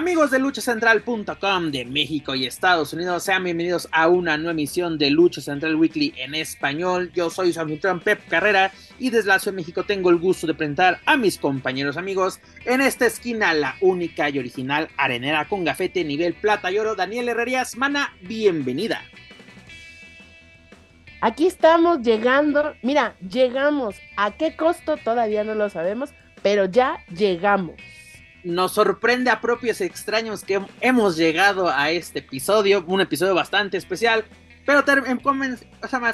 Amigos de luchacentral.com de México y Estados Unidos, sean bienvenidos a una nueva emisión de Lucha Central Weekly en español. Yo soy su anfitrión Pep Carrera y desde la Ciudad de México tengo el gusto de presentar a mis compañeros amigos. En esta esquina, la única y original arenera con gafete nivel plata y oro, Daniel Herrerías. Mana, bienvenida. Aquí estamos llegando, mira, llegamos. ¿A qué costo? Todavía no lo sabemos, pero ya llegamos nos sorprende a propios extraños que hemos llegado a este episodio, un episodio bastante especial. Pero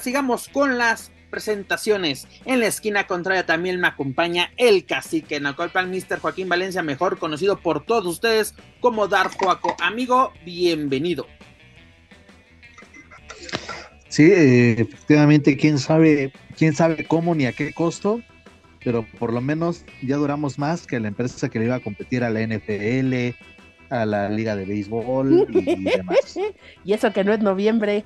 sigamos con las presentaciones. En la esquina contraria también me acompaña el cacique Nacolpan, Mr. Joaquín Valencia, mejor conocido por todos ustedes como Dar Joaco. Amigo, bienvenido. Sí, eh, efectivamente, quién sabe, quién sabe cómo ni a qué costo, pero por lo menos ya duramos más que la empresa que le iba a competir a la NFL, a la Liga de Béisbol y demás. y eso que no es noviembre.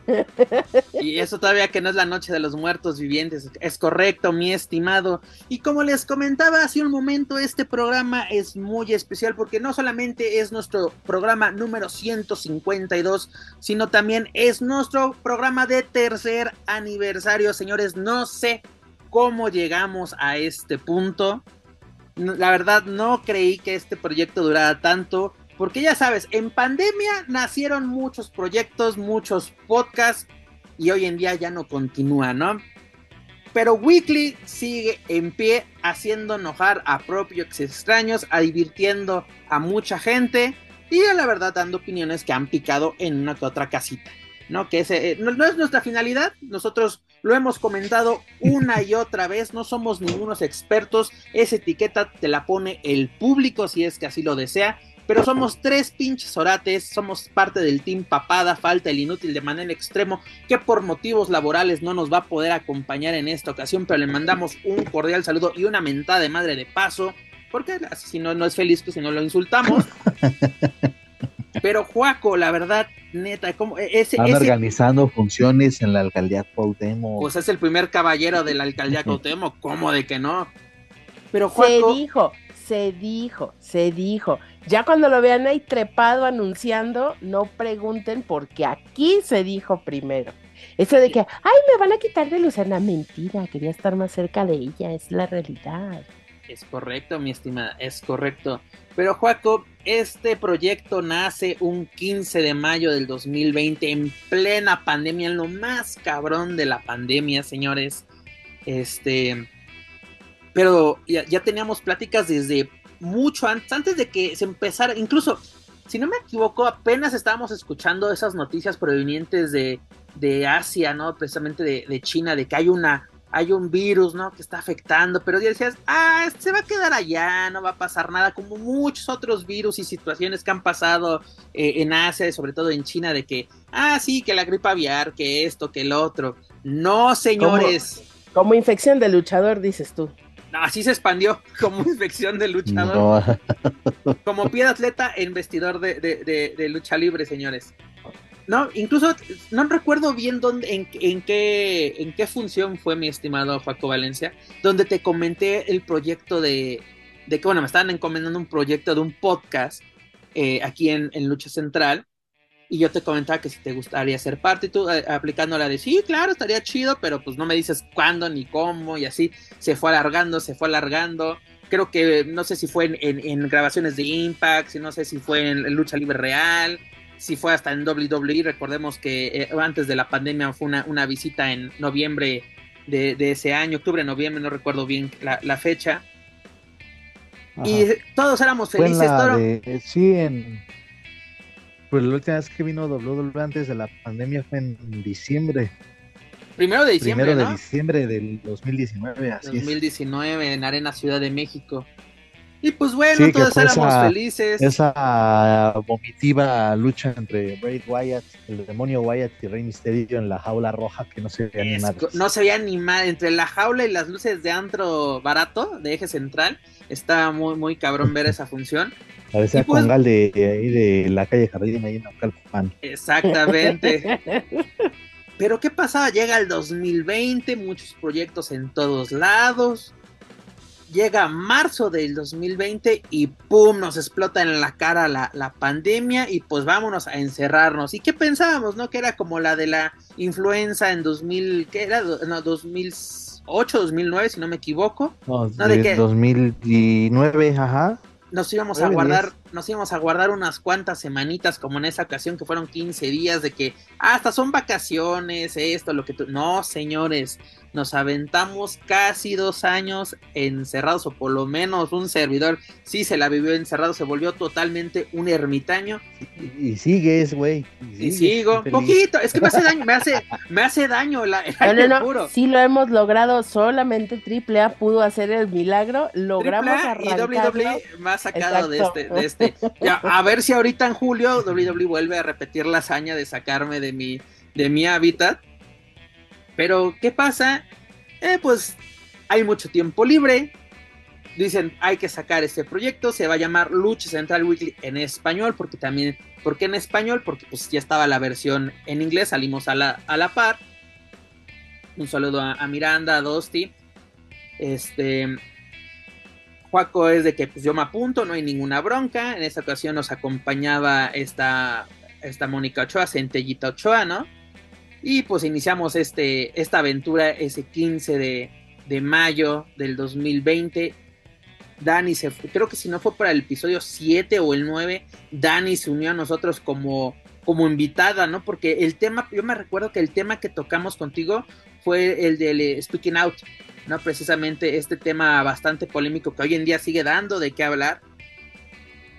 y eso todavía que no es la noche de los muertos vivientes. Es correcto, mi estimado. Y como les comentaba hace un momento, este programa es muy especial porque no solamente es nuestro programa número 152, sino también es nuestro programa de tercer aniversario. Señores, no sé cómo llegamos a este punto. La verdad no creí que este proyecto durara tanto, porque ya sabes, en pandemia nacieron muchos proyectos, muchos podcasts, y hoy en día ya no continúa, ¿no? Pero Weekly sigue en pie, haciendo enojar a propios extraños, divirtiendo a mucha gente y a la verdad dando opiniones que han picado en una que otra casita. ¿no? Que eh, no, es nuestra finalidad, nosotros lo hemos comentado una y otra vez, no somos ningunos expertos, esa etiqueta te la pone el público si es que así lo desea, pero somos tres pinches orates, somos parte del team papada, falta el inútil de manera extremo, que por motivos laborales no nos va a poder acompañar en esta ocasión, pero le mandamos un cordial saludo y una mentada de madre de paso, porque si no, no es feliz, pues si no lo insultamos. Pero Juaco, la verdad, neta, como e-, ese, Están organizando funciones en la alcaldía Cuauhtémoc. Pues es el primer caballero de la alcaldía Cuauhtémoc, ¿cómo de que no? Pero Juaco... Se dijo, se dijo, se dijo. Ya cuando lo vean ahí trepado anunciando, no pregunten porque aquí se dijo primero. Eso de que, ay, me van a quitar de Lucena, mentira, quería estar más cerca de ella, es la realidad. Es correcto, mi estimada, es correcto. Pero Juaco, este proyecto nace un 15 de mayo del 2020 en plena pandemia, en lo más cabrón de la pandemia, señores. Este, pero ya, teníamos pláticas desde mucho antes, antes de que se empezara, incluso, si no me equivoco, apenas estábamos escuchando esas noticias provenientes de, de Asia, ¿no? Precisamente de, de China, de que hay una hay un virus, ¿no? Que está afectando, pero ya decías, ah, se va a quedar allá, no va a pasar nada, como muchos otros virus y situaciones que han pasado eh, en Asia y sobre todo en China, de que, ah, sí, que la gripe aviar, que esto, que el otro. No, señores. Como, infección de luchador, dices tú. No, así se expandió como infección de luchador. Como pie de atleta en vestidor de, de lucha libre, señores. No, incluso no recuerdo bien dónde, en, qué, en qué función fue mi estimado Paco Valencia, donde te comenté el proyecto de, de que, bueno, me estaban encomendando un proyecto de un podcast eh, aquí en, Lucha Central, y yo te comentaba que si te gustaría ser parte, y tú eh, aplicando la de sí, claro, estaría chido, pero pues no me dices cuándo ni cómo, y así se fue alargando, se fue alargando. Creo que no sé si fue en, grabaciones de Impact, no sé si fue en Lucha Libre Real, si fue hasta en WWE. Recordemos que eh, antes de la pandemia fue una, visita en noviembre de, ese año, octubre, noviembre, no recuerdo bien la, fecha. Y todos éramos felices. sí, en. Pues la última vez que vino WWE antes de la pandemia fue en diciembre. Primero de diciembre. Primero de diciembre del 2019, así 2019 en Arena Ciudad de México. Y pues bueno, todos éramos felices. Esa vomitiva lucha entre Braid Wyatt, el demonio Wyatt y Rey Misterio en la jaula roja que no se veía ni mal. No se veía ni mal. Entre la jaula y las luces de antro barato, de eje central, está muy, muy cabrón ver esa función. Parecía pues, Congal de, ahí de la calle Jardín, ahí en Naucalpan. Exactamente. Pero ¿qué pasaba? Llega el 2020, muchos proyectos en todos lados llega marzo del 2020 y ¡pum! nos explota en la cara la, pandemia y pues vámonos a encerrarnos. ¿Y qué pensábamos, no? Que era como la de la influenza en 2000, ¿qué era? No, 2008, 2009, si no me equivoco. No, de, 2009, ajá. Nos íbamos a guardar, nos íbamos a guardar unas cuantas semanitas, como en esa ocasión que fueron 15 días de que hasta son vacaciones, esto, lo que tú. No, señores, nos aventamos casi dos años encerrados, o por lo menos un servidor sí se la vivió encerrado, se volvió totalmente un ermitaño. Y, sigues, güey. Y, sigo, poquito, es que me hace daño, me hace, me hace daño la, el no, no, Sí lo hemos logrado, solamente Triple A pudo hacer el milagro, logramos arrancarlo. Y WWE me ha sacado de este, de este. a ver si ahorita en julio WWE vuelve a repetir la hazaña de sacarme de mi, de mi hábitat pero, ¿qué pasa? Eh, pues hay mucho tiempo libre. Dicen, hay que sacar este proyecto. Se va a llamar Lucha Central Weekly en español. Porque también, ¿por qué en español? Porque pues ya estaba la versión en inglés. Salimos a la, a la par. Un saludo a, Miranda, a Dosti. Este. Juaco es de que pues, yo me apunto, no hay ninguna bronca. En esta ocasión nos acompañaba esta, esta Mónica Ochoa, Centellita Ochoa, ¿no? Y pues iniciamos este, esta aventura ese 15 de, mayo del 2020. Dani se creo que si no fue para el episodio 7 o el 9, Dani se unió a nosotros como, como invitada, ¿no? Porque el tema, yo me recuerdo que el tema que tocamos contigo fue el del eh, Speaking Out, ¿no? Precisamente este tema bastante polémico que hoy en día sigue dando de qué hablar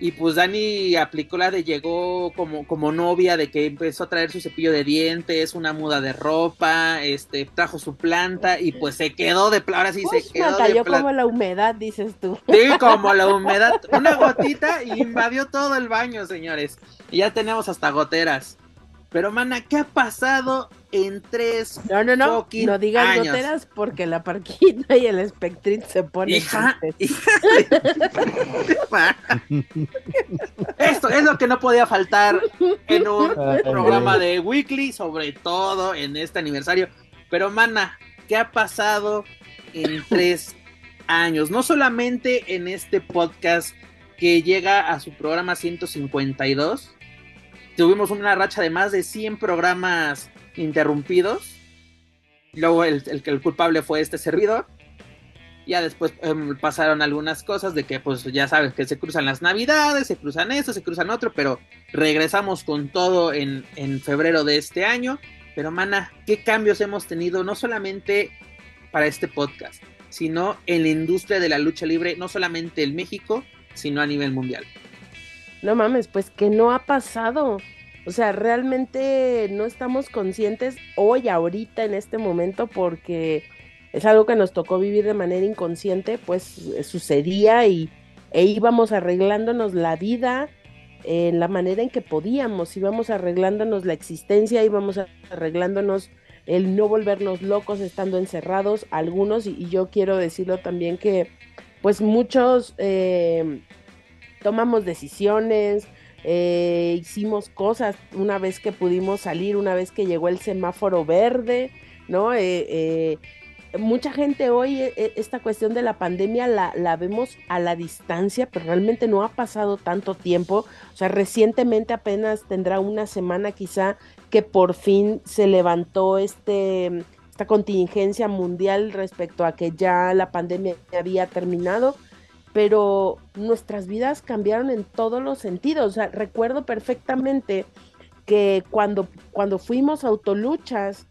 y pues Dani aplicó la de llegó como, como novia, de que empezó a traer su cepillo de dientes, una muda de ropa, este, trajo su planta y pues se quedó de ahora sí se quedó. cayó como la humedad, dices tú. Sí, como la humedad, una gotita y invadió todo el baño, señores. Y ya tenemos hasta goteras. Pero, mana, ¿qué ha pasado en tres No, no, no, no digas goteras porque la parquita y el Spectrin se ponen. Hija, Esto es lo que no podía faltar en un programa de Weekly, sobre todo en este aniversario. Pero, mana, ¿qué ha pasado en tres años? No solamente en este podcast que llega a su programa 152 tuvimos una racha de más de 100 programas interrumpidos. Luego el, el, culpable fue este servidor. Ya después em, pasaron algunas cosas de que, pues ya sabes, que se cruzan las navidades, se cruzan esto, se cruzan otro, pero regresamos con todo en, en febrero de este año. Pero, mana, ¿qué cambios hemos tenido? No solamente para este podcast, sino en la industria de la lucha libre, no solamente en México, sino a nivel mundial. No mames, pues que no ha pasado. O sea, realmente no estamos conscientes hoy, ahorita, en este momento, porque es algo que nos tocó vivir de manera inconsciente, pues eh, sucedía y e íbamos arreglándonos la vida en la manera en que podíamos, íbamos arreglándonos la existencia, íbamos arreglándonos el no volvernos locos estando encerrados, algunos, y, yo quiero decirlo también que pues muchos eh, tomamos decisiones, eh, hicimos cosas una vez que pudimos salir, una vez que llegó el semáforo verde, ¿no? Eh, eh, mucha gente hoy esta cuestión de la pandemia la, la, vemos a la distancia, pero realmente no ha pasado tanto tiempo. O sea, recientemente apenas tendrá una semana quizá que por fin se levantó este, esta contingencia mundial respecto a que ya la pandemia había terminado pero nuestras vidas cambiaron en todos los sentidos. O sea, recuerdo perfectamente que cuando, cuando fuimos autoluchas,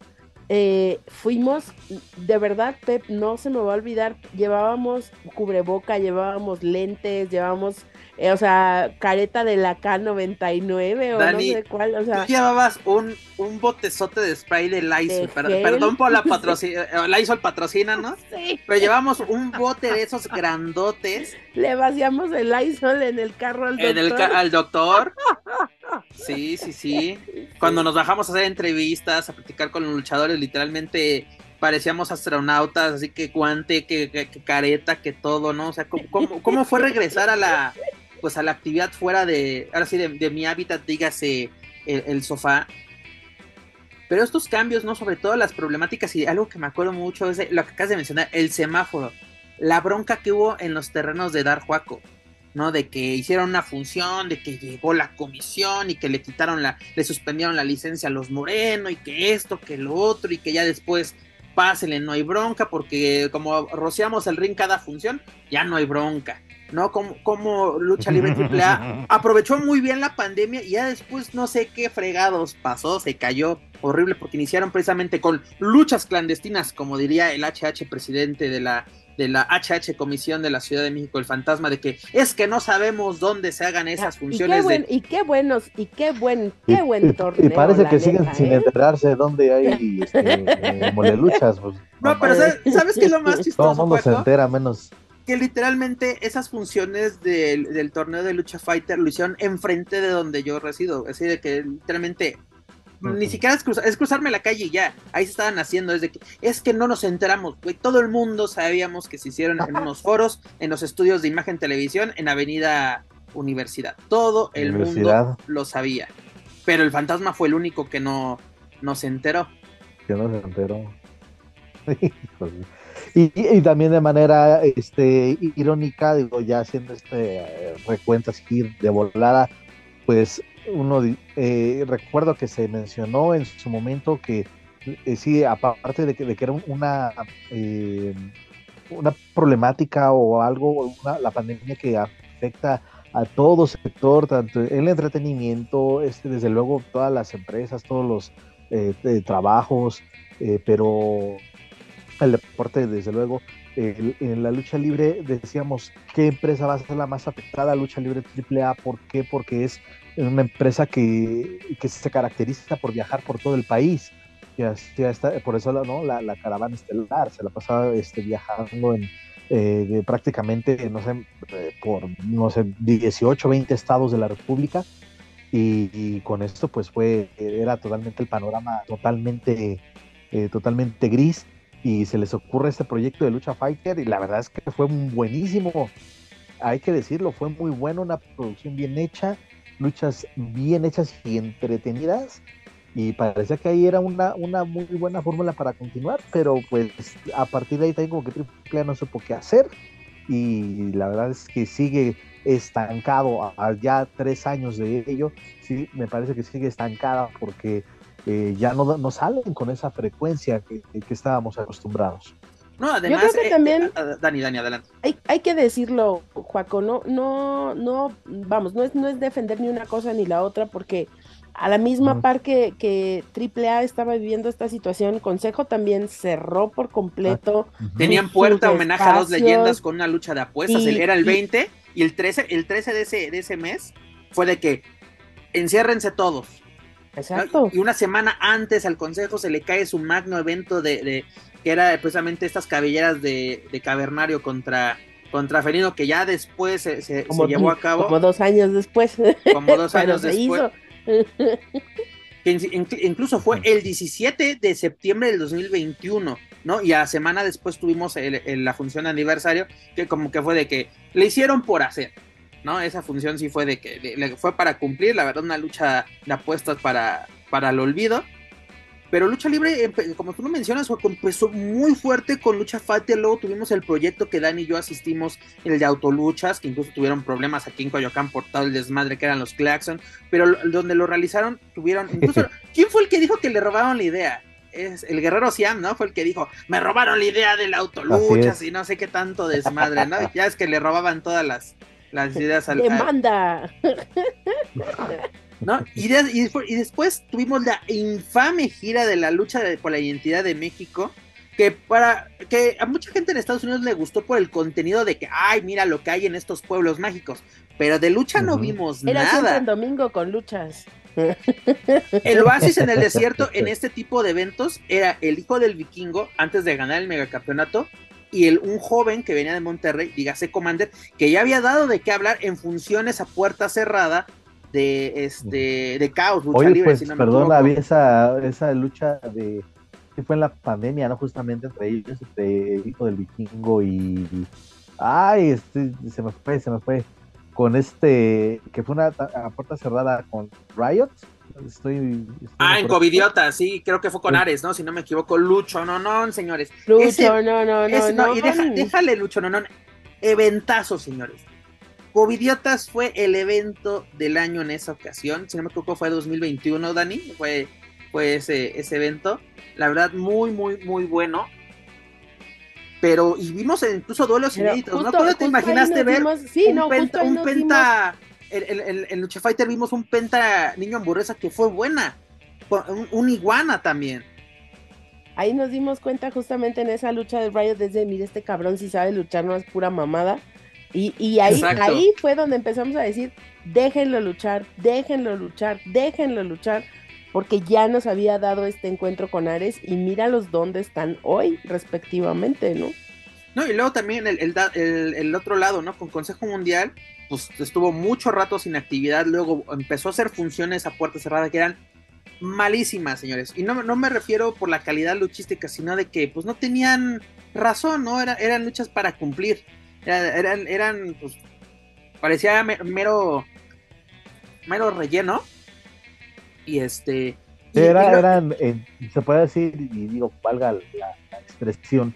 eh, fuimos, de verdad, Pep, no se me va a olvidar, llevábamos cubreboca, llevábamos lentes, llevábamos, eh, o sea, careta de la K99 o no sé cuál, o sea. Tú llevabas un, un botezote de spray de Lysol, perdón por la patrocina, eh, Lysol patrocina, ¿no? Sí. Pero llevamos un bote de esos grandotes. Le vaciamos el Lysol en el carro al doctor. En el al doctor. Sí, sí, sí. Cuando nos bajamos a hacer entrevistas, a platicar con los luchadores, literalmente parecíamos astronautas, así que guante, que, careta, que todo, ¿no? O sea, ¿cómo, fue regresar a la, pues a la actividad fuera de, ahora sí, de, mi hábitat, dígase, el, sofá? Pero estos cambios, ¿no? Sobre todo las problemáticas y algo que me acuerdo mucho es lo que acabas de mencionar, el semáforo. La bronca que hubo en los terrenos de Dar Juaco. ¿no? De que hicieron una función, de que llegó la comisión y que le quitaron la, le suspendieron la licencia a los Moreno y que esto, que lo otro y que ya después pásenle, no hay bronca porque como rociamos el ring cada función, ya no hay bronca. ¿No? Como, como Lucha Libre AAA aprovechó muy bien la pandemia y ya después no sé qué fregados pasó, se cayó horrible porque iniciaron precisamente con luchas clandestinas, como diría el HH presidente de la de la HH Comisión de la Ciudad de México, el fantasma de que es que no sabemos dónde se hagan esas funciones. Y qué, buenos, y qué buen, qué buen torneo. Y parece que siguen sin ¿eh? enterarse dónde hay este, eh, moleluchas. Pues, no, pero ¿sabes, qué es lo más chistoso? Todo el mundo se entera menos que literalmente esas funciones del, del, torneo de lucha fighter lo hicieron enfrente de donde yo resido. Es decir, que literalmente ni siquiera es, cruzarme la calle y ya. Ahí se estaban haciendo. Es, que, es que no nos enteramos, Todo el mundo sabíamos que se hicieron en unos foros, en los estudios de imagen televisión, en Avenida Universidad. Todo el mundo lo sabía. Pero el fantasma fue el único que no, no se enteró. Que no se enteró. y, también de manera este, irónica, digo, ya haciendo este eh, recuento así de volada, pues uno eh, recuerdo que se mencionó en su momento que eh, sí, aparte de que, de que era una, eh, una problemática o algo, la pandemia que afecta a todo sector, tanto el entretenimiento, este, desde luego todas las empresas, todos los trabajos, pero el deporte, desde luego, en la lucha libre decíamos qué empresa va a ser la más afectada, lucha libre AAA, ¿por qué? Porque es una empresa que, que se caracteriza por viajar por todo el país. Ya, está, por eso ¿no? la, la, caravana estelar se la pasaba este, viajando en eh, prácticamente, no sé, eh, por no sé, 18, 20 estados de la República. Y, con esto, pues fue, era totalmente el panorama totalmente, eh, totalmente gris. Y se les ocurre este proyecto de Lucha Fighter, y la verdad es que fue buenísimo. Hay que decirlo, fue muy bueno, una producción bien hecha luchas bien hechas y entretenidas. Y parecía que ahí era una, una muy buena fórmula para continuar, pero pues a partir de ahí tengo que Triple no supo qué hacer. Y la verdad es que sigue estancado a, ya tres años de ello. Sí, me parece que sigue estancada porque eh, ya no, no salen con esa frecuencia que, que estábamos acostumbrados. No, además, Yo creo que eh, también eh, Dani, Dani, adelante. Hay, hay que decirlo, Juaco, no, no, no, vamos, no es, no es defender ni una cosa ni la otra, porque a la misma par que, que AAA estaba viviendo esta situación, Consejo también cerró por completo. Ah, Tenían puerta homenaje a dos leyendas con una lucha de apuestas, era el 20 y el 13, el 13 de ese, de ese mes fue de que enciérrense todos. Exacto. Y una semana antes al Consejo se le cae su magno evento de, que era precisamente estas cabelleras de, Cavernario contra, contra Felino, que ya después se, se, llevó a cabo. Como dos años después. Como dos años después. incluso fue el 17 de septiembre del 2021, ¿no? Y a semana después tuvimos la función de aniversario, que como que fue de que le hicieron por hacer, ¿no? Esa función sí fue de que fue para cumplir, la verdad, una lucha de apuestas para, para el olvido. Pero lucha libre, como tú lo mencionas, empezó muy fuerte con lucha fighter. Luego tuvimos el proyecto que Dani y yo asistimos, el de autoluchas, que incluso tuvieron problemas aquí en Coyoacán por todo el desmadre que eran los Claxon. Pero donde lo realizaron, tuvieron. Incluso, ¿quién fue el que dijo que le robaron la idea? Es el guerrero Siam, ¿no? Fue el que dijo, me robaron la idea de la autoluchas y no sé qué tanto desmadre, ¿no? ya es que le robaban todas las, las ideas al. ¡Demanda! ¿no? Y, después tuvimos la infame gira de la lucha por la identidad de México, que para que a mucha gente en Estados Unidos le gustó por el contenido de que, ay, mira lo que hay en estos pueblos mágicos, pero de lucha no vimos Era nada. Era domingo con luchas. El oasis en el desierto en este tipo de eventos era el hijo del vikingo antes de ganar el megacampeonato y el, un joven que venía de Monterrey, dígase Commander, que ya había dado de qué hablar en funciones a puerta cerrada de este de caos, lucha Oye, libre, pues, perdón, había esa, esa lucha de que fue en la pandemia, ¿no? Justamente entre ellos, el hijo del vikingo y, ay, este, se me fue, se me fue con este que fue una a puerta cerrada con Riot. Estoy, ah, en Covidiota, sí, creo que fue con Ares, ¿no? Si no me equivoco, Lucho, no, no, señores. Lucho, no, no, no, no, Y déjale, Lucho, no, no. Eventazo, señores. Covidiotas fue el evento del año en esa ocasión. Si no me equivoco, fue 2021, Dani. Fue, fue ese, ese evento. La verdad, muy, muy, muy bueno. Pero, y vimos incluso duelos inéditos, ¿no? ¿Cómo te imaginaste ver un, penta, un penta, en, Lucha Fighter vimos un penta niño hamburguesa que fue buena, un, iguana también. Ahí nos dimos cuenta justamente en esa lucha de Riot desde, mire, este cabrón si sabe luchar, no es pura mamada. Y, ahí, ahí fue donde empezamos a decir, déjenlo luchar, déjenlo luchar, déjenlo luchar, porque ya nos había dado este encuentro con Ares y míralos dónde están hoy, respectivamente, ¿no? No, y luego también el, el, otro lado, ¿no? Con Consejo Mundial, pues estuvo mucho rato sin actividad, luego empezó a hacer funciones a puerta cerrada que eran malísimas, señores. Y no, no me refiero por la calidad luchística, sino de que pues no tenían razón, ¿no? Era, eran luchas para cumplir. Eran, eran, pues, parecía mero, mero relleno. Y este. Era, eran, se puede decir, y digo, valga la, expresión,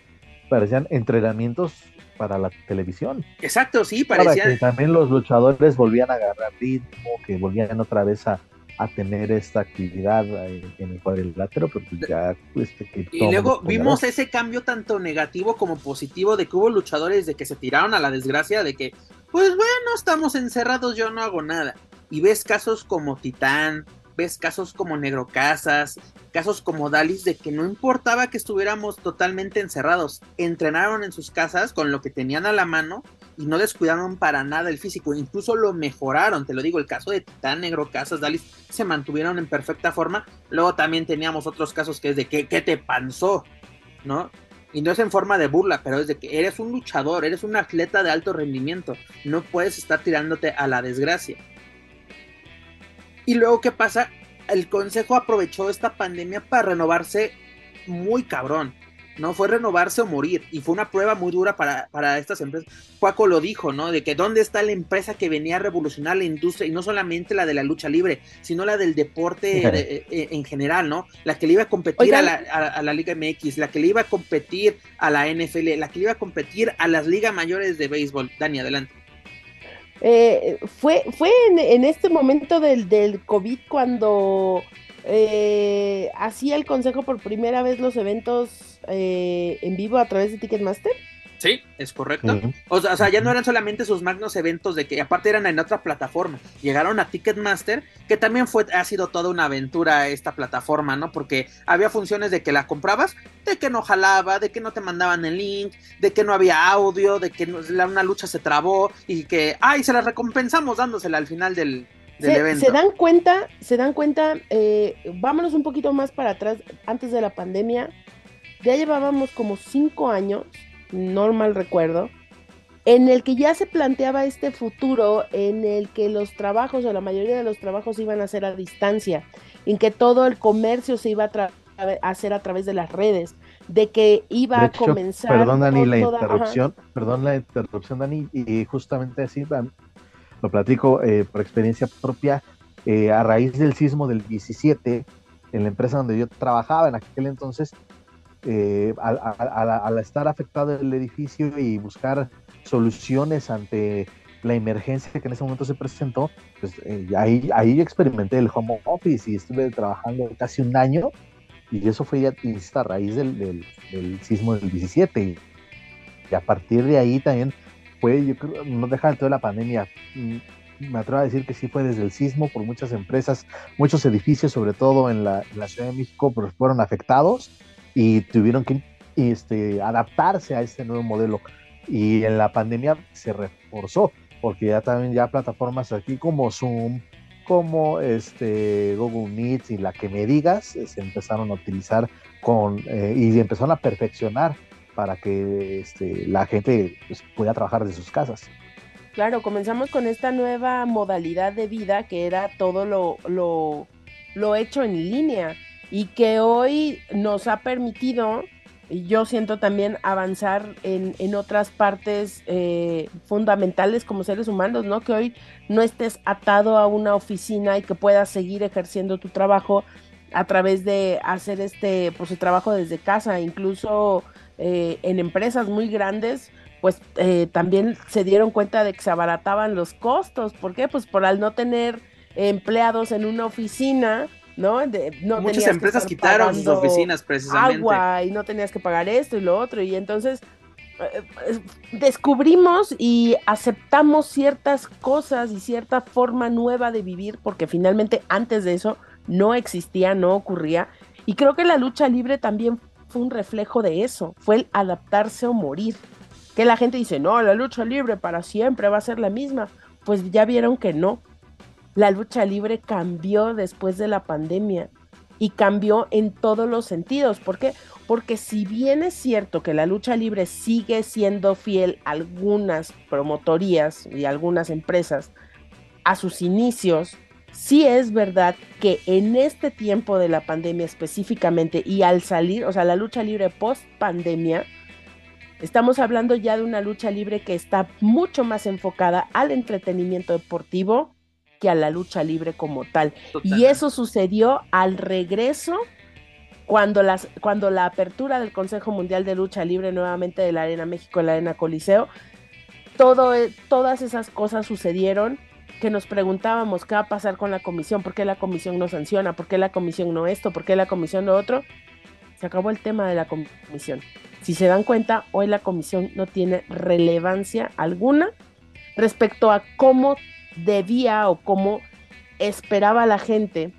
parecían entrenamientos para la televisión. Exacto, sí, parecían. Para que también los luchadores volvían a agarrar ritmo, que volvían otra vez a, a tener esta actividad en el cuadrilátero, pero pues ya este, que Y luego vimos ese cambio tanto negativo como positivo de que hubo luchadores de que se tiraron a la desgracia de que, pues bueno, estamos encerrados, yo no hago nada. Y ves casos como Titán, ves casos como Negro Casas, casos como Dalis, de que no importaba que estuviéramos totalmente encerrados, entrenaron en sus casas con lo que tenían a la mano y no descuidaron para nada el físico, incluso lo mejoraron, te lo digo, el caso de Titán, Negro Casas, Dalis, se mantuvieron en perfecta forma, luego también teníamos otros casos que es de que, ¿qué te panzó? ¿No? Y no es en forma de burla, pero es de que eres un luchador, eres un atleta de alto rendimiento, no puedes estar tirándote a la desgracia. Y luego, ¿qué pasa? El consejo aprovechó esta pandemia para renovarse muy cabrón. ¿no? Fue renovarse o morir. Y fue una prueba muy dura para, para estas empresas. Juaco lo dijo, ¿no? De que dónde está la empresa que venía a revolucionar la industria, y no solamente la de la lucha libre, sino la del deporte eh, eh, en general, ¿no? La que le iba a competir a la, a, la, Liga MX, la que le iba a competir a la NFL, la que le iba a competir a las ligas mayores de béisbol. Dani, adelante. Eh, fue fue en, este momento del, del COVID cuando eh, hacía el consejo por primera vez los eventos eh, en vivo a través de Ticketmaster. Sí, es correcto. o, sea, ya no eran solamente sus magnos eventos de que aparte eran en otra plataforma. Llegaron a Ticketmaster, que también fue, ha sido toda una aventura esta plataforma, ¿no? Porque había funciones de que la comprabas, de que no jalaba, de que no te mandaban el link, de que no había audio, de que una lucha se trabó y que, ay, se la recompensamos dándosela al final del, evento. se, dan cuenta, se dan cuenta, eh, vámonos un poquito más para atrás, antes de la pandemia, ya llevábamos como cinco años no mal recuerdo, en el que ya se planteaba este futuro en el que los trabajos o la mayoría de los trabajos iban a ser a distancia, en que todo el comercio se iba a, hacer a través de las redes, de que iba a comenzar. Perdón, Dani, la interrupción, perdón la interrupción, Dani, y justamente así lo platico eh, por experiencia propia. Eh, a raíz del sismo del 17, en la empresa donde yo trabajaba en aquel entonces, eh, al, estar afectado el edificio y buscar soluciones ante la emergencia que en ese momento se presentó, pues eh, ahí, ahí experimenté el home office y estuve trabajando casi un año y eso fue ya a raíz del, del, sismo del 17 y, a partir de ahí también fue, yo creo, no deja de toda la pandemia, mm, me atrevo a decir que sí fue desde el sismo por muchas empresas, muchos edificios, sobre todo en la, Ciudad de México, pues fueron afectados y tuvieron que este, adaptarse a este nuevo modelo. Y en la pandemia se reforzó, porque ya también ya plataformas aquí como Zoom, como este Google Meet y la que me digas, eh, se empezaron a utilizar con eh, y empezaron a perfeccionar para que este, la gente pues, pueda trabajar de sus casas. Claro, comenzamos con esta nueva modalidad de vida que era todo lo, lo, hecho en línea y que hoy nos ha permitido, yo siento también avanzar en, en otras partes eh, fundamentales como seres humanos, ¿no? Que hoy no estés atado a una oficina y que puedas seguir ejerciendo tu trabajo a través de hacer este, pues el trabajo desde casa, incluso eh, en empresas muy grandes pues eh, también se dieron cuenta de que se abarataban los costos. ¿Por qué? Pues por al no tener empleados en una oficina, ¿no? no Muchas empresas quitaron sus oficinas precisamente. Agua y no tenías que pagar esto y lo otro. Y entonces eh, descubrimos y aceptamos ciertas cosas y cierta forma nueva de vivir, porque finalmente antes de eso no existía, no ocurría. Y creo que la lucha libre también fue un reflejo de eso, fue el adaptarse o morir que la gente dice, no, la lucha libre para siempre va a ser la misma. Pues ya vieron que no. La lucha libre cambió después de la pandemia y cambió en todos los sentidos. ¿Por qué? Porque si bien es cierto que la lucha libre sigue siendo fiel a algunas promotorías y algunas empresas a sus inicios, sí es verdad que en este tiempo de la pandemia específicamente y al salir, o sea, la lucha libre post pandemia, Estamos hablando ya de una lucha libre que está mucho más enfocada al entretenimiento deportivo que a la lucha libre como tal. Y eso sucedió al regreso cuando, las, cuando la apertura del Consejo Mundial de Lucha Libre nuevamente de la Arena México, la Arena Coliseo, todo, e, todas esas cosas sucedieron que nos preguntábamos qué va a pasar con la comisión, por qué la comisión no sanciona, por qué la comisión no esto, por qué la comisión no otro. Se acabó el tema de la comisión. Si se dan cuenta, hoy la comisión no tiene relevancia alguna respecto a cómo debía o cómo esperaba la gente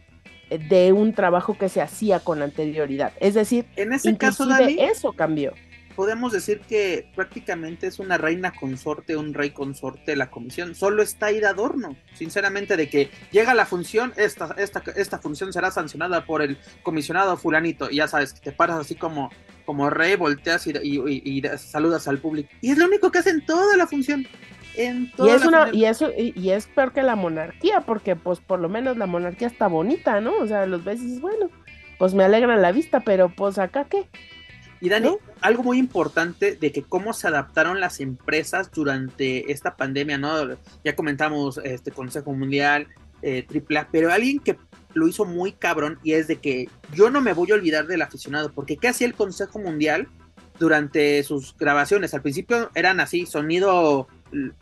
de un trabajo que se hacía con anterioridad. Es decir, en ese caso, eso cambió podemos decir que prácticamente es una reina consorte, un rey consorte la comisión. Solo está ahí de adorno, sinceramente, de que llega la función, esta, esta, esta función será sancionada por el comisionado fulanito. Y ya sabes, que te paras así como, como rey, volteas y, y, saludas al público. Y es lo único que hacen toda la función. En y es una, y eso y, es peor que la monarquía porque pues por lo menos la monarquía está bonita no o sea los ves y dices bueno pues me alegra la vista pero pues acá qué y Dani, algo muy importante de que cómo se adaptaron las empresas durante esta pandemia, ¿no? Ya comentamos este Consejo Mundial, eh, AAA, pero alguien que lo hizo muy cabrón y es de que yo no me voy a olvidar del aficionado, porque ¿qué hacía el Consejo Mundial durante sus grabaciones? Al principio eran así, sonido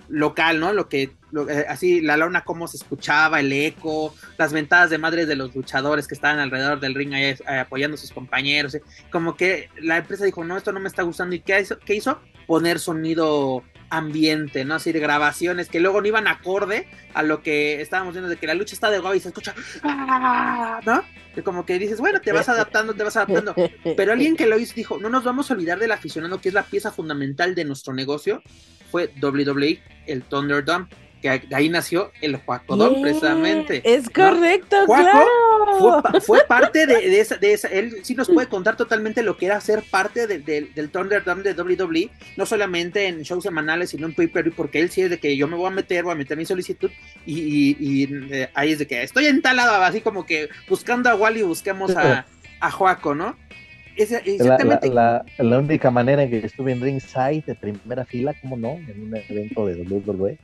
local, ¿no? Lo que, eh, así, la lona, cómo se escuchaba, el eco, las ventadas de madres de los luchadores que estaban alrededor del ring ahí, eh, apoyando a sus compañeros. Eh, como que la empresa dijo, no, esto no me está gustando. ¿Y qué hizo? ¿Qué hizo? Poner sonido ambiente, ¿no? Así de grabaciones que luego no iban acorde a lo que estábamos viendo de que la lucha está de guay y se escucha, ¡ah! ¿no? Que como que dices, bueno, te vas adaptando, te vas adaptando. Pero alguien que lo hizo dijo, no nos vamos a olvidar del aficionado que es la pieza fundamental de nuestro negocio fue WWE, el Thunderdome, que ahí nació el Juaco precisamente. Es correcto, claro. Fue, parte de, esa, de, esa, él sí nos puede contar totalmente lo que era ser parte del Thunderdome de WWE, no solamente en shows semanales, sino en pay-per-view, porque él sí es de que yo me voy a meter, voy a meter mi solicitud, y, eh, ahí es de que estoy entalado, así como que buscando a Wally busquemos a, a Joaco, ¿no? La, única manera en que estuve en ringside de primera fila, ¿cómo no? En un evento de WWE.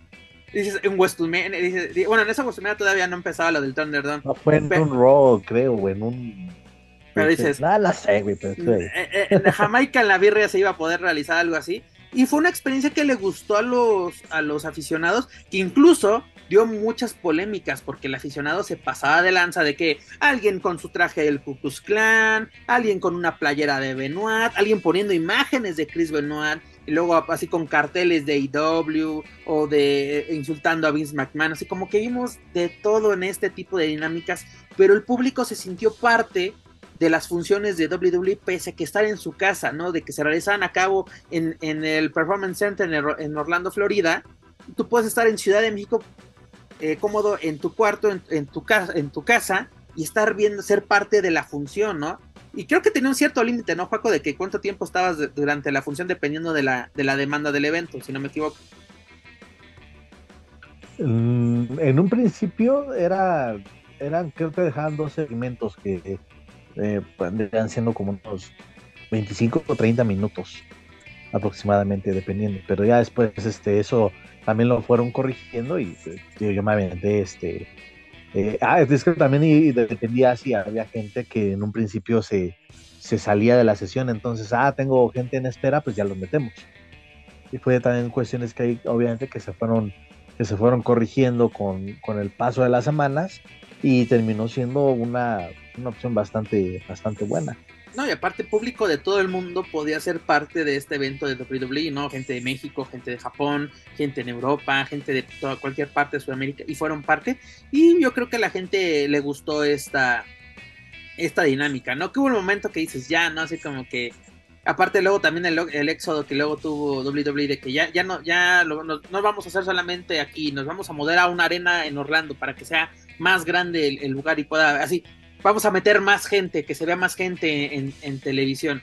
Dices, en WrestleMania, bueno, en esa WrestleMania todavía no empezaba lo del Thunderdome. No, fue en un Raw, creo, en un... Pero este, dices... Nada, la sé, güey, pero... Eh, eh, en Jamaica, en la birria, se iba a poder realizar algo así. Y fue una experiencia que le gustó a los, a los aficionados, que incluso dio muchas polémicas porque el aficionado se pasaba de lanza de que alguien con su traje del Ku Klux Klan, alguien con una playera de Benoit, alguien poniendo imágenes de Chris Benoit, y luego así con carteles de IW o de insultando a Vince McMahon, así como que vimos de todo en este tipo de dinámicas, pero el público se sintió parte de las funciones de WWE pese a que estar en su casa, ¿no? De que se realizaban a cabo en, el Performance Center en, Orlando, Florida. Tú puedes estar en Ciudad de México eh, cómodo en tu cuarto, en, tu casa, en tu casa y estar viendo, ser parte de la función, ¿no? Y creo que tenía un cierto límite, ¿no, Paco? De que cuánto tiempo estabas durante la función dependiendo de la, de la demanda del evento, si no me equivoco. Mm, en un principio era, eran, creo que dejaban dos segmentos que eh, siendo como unos 25 o 30 minutos aproximadamente, dependiendo. Pero ya después, este, eso también lo fueron corrigiendo y yo me aventé, este, eh, ah, es que también dependía si había gente que en un principio se, se salía de la sesión, entonces, ah, tengo gente en espera, pues ya los metemos. Y fue también cuestiones que hay, obviamente, que se fueron, que se fueron corrigiendo con, con el paso de las semanas y terminó siendo una, una opción bastante, bastante buena. No, y aparte público de todo el mundo podía ser parte de este evento de WWE, ¿no? Gente de México, gente de Japón, gente en Europa, gente de toda, cualquier parte de Sudamérica y fueron parte. Y yo creo que a la gente le gustó esta, esta dinámica, ¿no? Que hubo un momento que dices, ya, ¿no? Así como que aparte luego también el, el, éxodo que luego tuvo WWE de que ya, ya no, ya no, no, vamos a hacer solamente aquí, nos vamos a mover a una arena en Orlando para que sea más grande el, lugar y pueda, así, vamos a meter más gente, que se vea más gente en, televisión.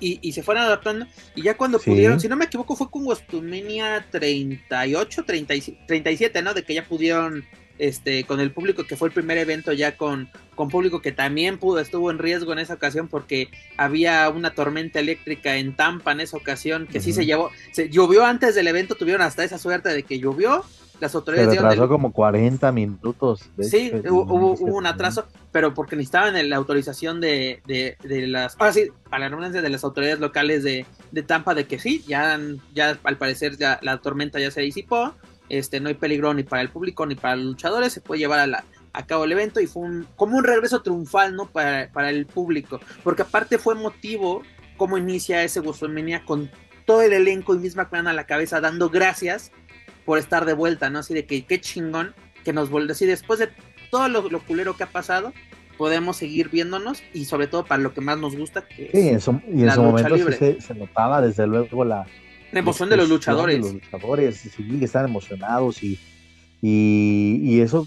Y, se fueron adaptando. Y ya cuando pudieron, si no me equivoco, fue con WrestleMania 38, 37, ¿no? De que ya pudieron, este, con el público, que fue el primer evento ya con, con público que también pudo, estuvo en riesgo en esa ocasión porque había una tormenta eléctrica en Tampa en esa ocasión, que sí se llevó, se llovió antes del evento, tuvieron hasta esa suerte de que llovió las autoridades. Se retrasó como 40 minutos. sí, hubo, un atraso, pero porque necesitaban la autorización de, de, las. Ahora sí, para la de las autoridades locales de, Tampa, de que sí, ya, ya al parecer ya la tormenta ya se disipó. Este, no hay peligro ni para el público ni para los luchadores, se puede llevar a, la, a cabo el evento y fue un, como un regreso triunfal, ¿no? Para, para el público, porque aparte fue motivo cómo inicia ese WrestleMania con todo el elenco y misma McMahon a la cabeza dando gracias por estar de vuelta, ¿no? Así de que qué chingón que nos vuelve, así después de todo lo, culero que ha pasado, podemos seguir viéndonos y sobre todo para lo que más nos gusta, que sí, en su, y en su momento se, notaba desde luego la, la emoción de los luchadores. los luchadores, sí, están emocionados y, y, eso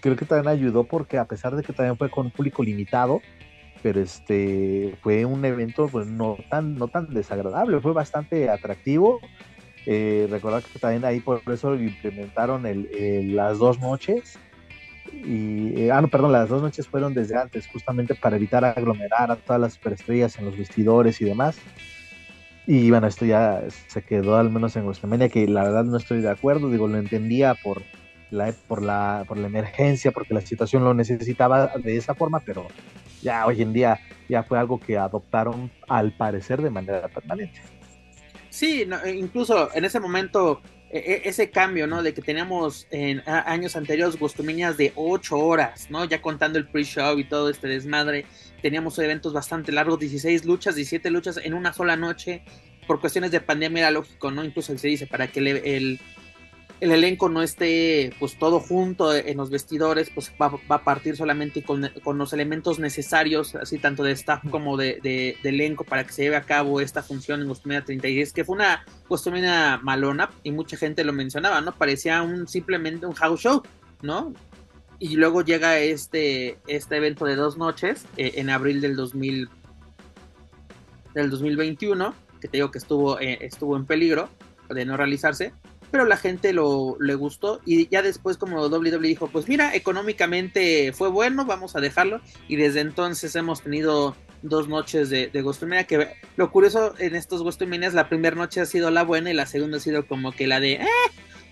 creo que también ayudó porque a pesar de que también fue con un público limitado, pero este fue un evento pues no tan no tan desagradable, fue bastante atractivo eh, recordar que también ahí por eso implementaron el, las dos noches. Y, eh, ah, no, perdón, las dos noches fueron desde antes, justamente para evitar aglomerar a todas las superestrellas en los vestidores y demás. Y bueno, esto ya se quedó al menos en WrestleMania, que la verdad no estoy de acuerdo, digo, lo entendía por la, por la, por la emergencia, porque la situación lo necesitaba de esa forma, pero ya hoy en día ya fue algo que adoptaron al parecer de manera permanente. Sí, e, incluso en ese momento, e, e, ese cambio, ¿no? De que teníamos en años anteriores Gustuminias de 8 horas, ¿no? Ya contando el pre-show y todo este desmadre. Teníamos eventos bastante largos, 16 luchas, 17 luchas en una sola noche. Por cuestiones de pandemia era lógico, ¿no? Incluso se dice para que el elenco no esté pues todo junto en los vestidores, pues va, a partir solamente con, los elementos necesarios, así tanto de staff como de, elenco para que se lleve a cabo esta función en WrestleMania 36, que fue una WrestleMania malona y mucha gente lo mencionaba, ¿no? Parecía un simplemente un house show, ¿no? Y luego llega este, este evento de dos noches eh, en abril del 2000 del 2021, que te digo que estuvo, eh, estuvo en peligro de no realizarse, pero la gente lo le gustó y ya después como WWE dijo, pues mira, económicamente fue bueno, vamos a dejarlo y desde entonces hemos tenido dos noches de, de que lo curioso en estos es la primera noche ha sido la buena y la segunda ha sido como que la de, eh,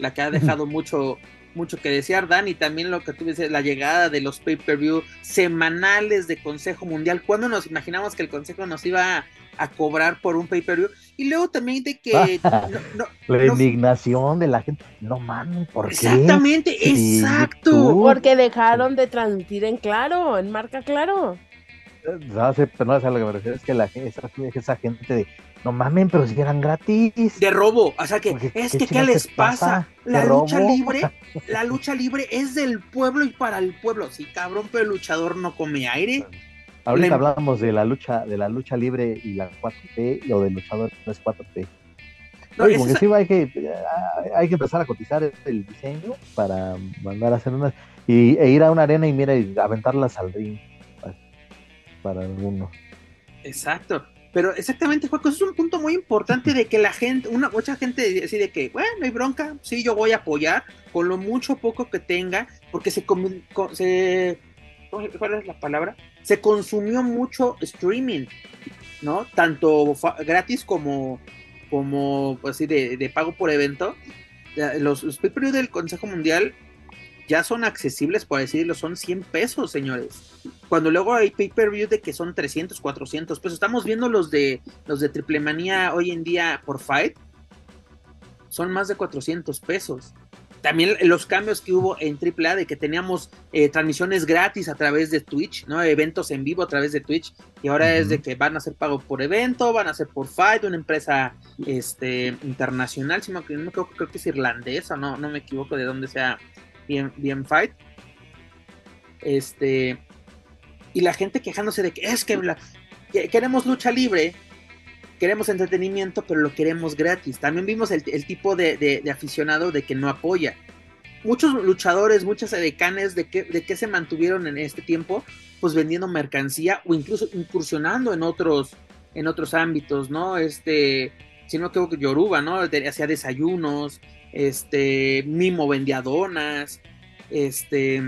la que ha dejado mucho mucho que desear, Dan, y también lo que tú dices, la llegada de los pay-per-view semanales de Consejo Mundial. ¿Cuándo nos imaginamos que el Consejo nos iba a, cobrar por un pay-per-view? Y luego también de que... la indignación de la gente, no mames, ¿por qué? Exactamente, exacto. Porque dejaron de transmitir en claro, en marca claro. No sé, pero no sé a lo que me refiero, es que la, esa, esa gente de, no mamen, pero si eran gratis. De robo, o sea que, es que, ¿qué les pasa? La lucha libre, la lucha libre es del pueblo y para el pueblo. Sí, cabrón, pero el luchador no come aire. Ahorita hablamos de la lucha, de la lucha libre y la 4T, o del luchador no es 4T. No, Oye, sí hay que, hay que empezar a cotizar el diseño para mandar a hacer unas y, e ir a una arena y mira y aventarlas al ring para, algunos. Exacto. Pero exactamente, Juan, eso es un punto muy importante de que la gente, una mucha gente decide que, bueno, no hay bronca, sí, yo voy a apoyar con lo mucho poco que tenga, porque se, se ¿cuál es la palabra? Se consumió mucho streaming, ¿no? Tanto gratis como como pues, así de, de, pago por evento, los, los pay del Consejo Mundial ya son accesibles, por decirlo, son 100 pesos, señores. Cuando luego hay pay-per-view de que son 300, 400 pesos. Estamos viendo los de los de Triple Manía hoy en día por Fight. Son más de 400 pesos también los cambios que hubo en AAA de que teníamos eh, transmisiones gratis a través de Twitch, ¿no? Eventos en vivo a través de Twitch y ahora es de que van a ser pago por evento, van a ser por Fight, una empresa este internacional, si no, no creo, creo que es irlandesa, no, no me equivoco de dónde sea bien, bien Fight. Este y la gente quejándose de que es que queremos lucha libre, queremos entretenimiento, pero lo queremos gratis. También vimos el, tipo de, aficionado de que no apoya. Muchos luchadores, muchas edecanes de que, de que se mantuvieron en este tiempo, pues vendiendo mercancía o incluso incursionando en otros, en otros ámbitos, ¿no? Este, si no creo que Yoruba, ¿no? Hacía desayunos, este, Mimo vendía donas, este,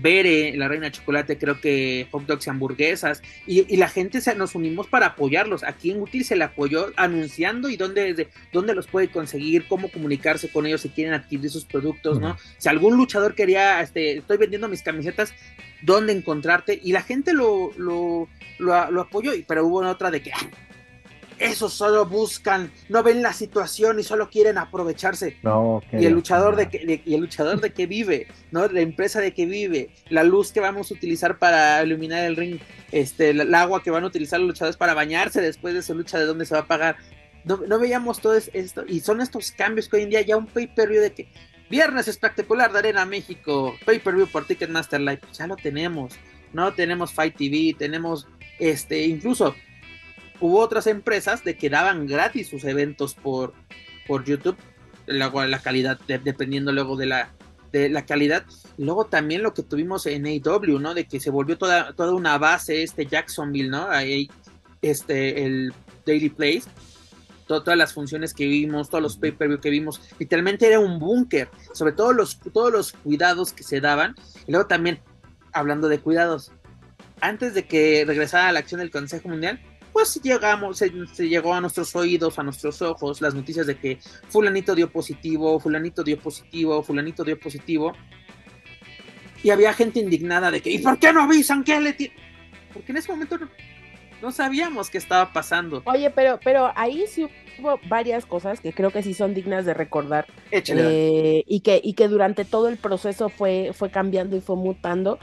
Bere, la reina de chocolate, creo que hot dogs y hamburguesas, y, la gente se, nos unimos para apoyarlos. Aquí en Útil se le apoyó anunciando y dónde, dónde los puede conseguir, cómo comunicarse con ellos si quieren adquirir sus productos, ¿no? Si algún luchador quería, este, estoy vendiendo mis camisetas, dónde encontrarte, y la gente lo, lo, lo, apoyó, pero hubo otra de que, esos solo buscan, no ven la situación y solo quieren aprovecharse. No, y el luchador de, que, y el luchador de que vive, ¿no? La empresa de que vive, la luz que vamos a utilizar para iluminar el ring, este, el, agua que van a utilizar los luchadores para bañarse después de su lucha, de dónde se va a pagar. No, veíamos todo esto, y son estos cambios que hoy en día ya un pay-per-view de que viernes espectacular de Arena México, pay-per-view por Ticketmaster Live, ya lo tenemos, ¿no? Tenemos Fight TV, tenemos este, incluso hubo otras empresas de que daban gratis sus eventos por, por YouTube, la, la calidad, dependiendo luego de la, de la calidad. luego también lo que tuvimos en AW, ¿no? De que se volvió toda, toda una base este Jacksonville, ¿no? Ahí, este, el Daily Place. todas las funciones que vimos, todos los pay-per-view que vimos, literalmente era un búnker, sobre todo los, todos los cuidados que se daban. Y luego también, hablando de cuidados, antes de que regresara a la acción del Consejo Mundial, pues llegamos, se, llegó a nuestros oídos, a nuestros ojos, las noticias de que fulanito dio positivo, fulanito dio positivo, fulanito dio positivo. Y había gente indignada de que, ¿y por qué no avisan que le Porque en ese momento no, sabíamos qué estaba pasando. Oye, pero, pero ahí sí hubo varias cosas que creo que sí son dignas de recordar. Eh, y, que, y que durante todo el proceso fue, fue cambiando y fue mutando.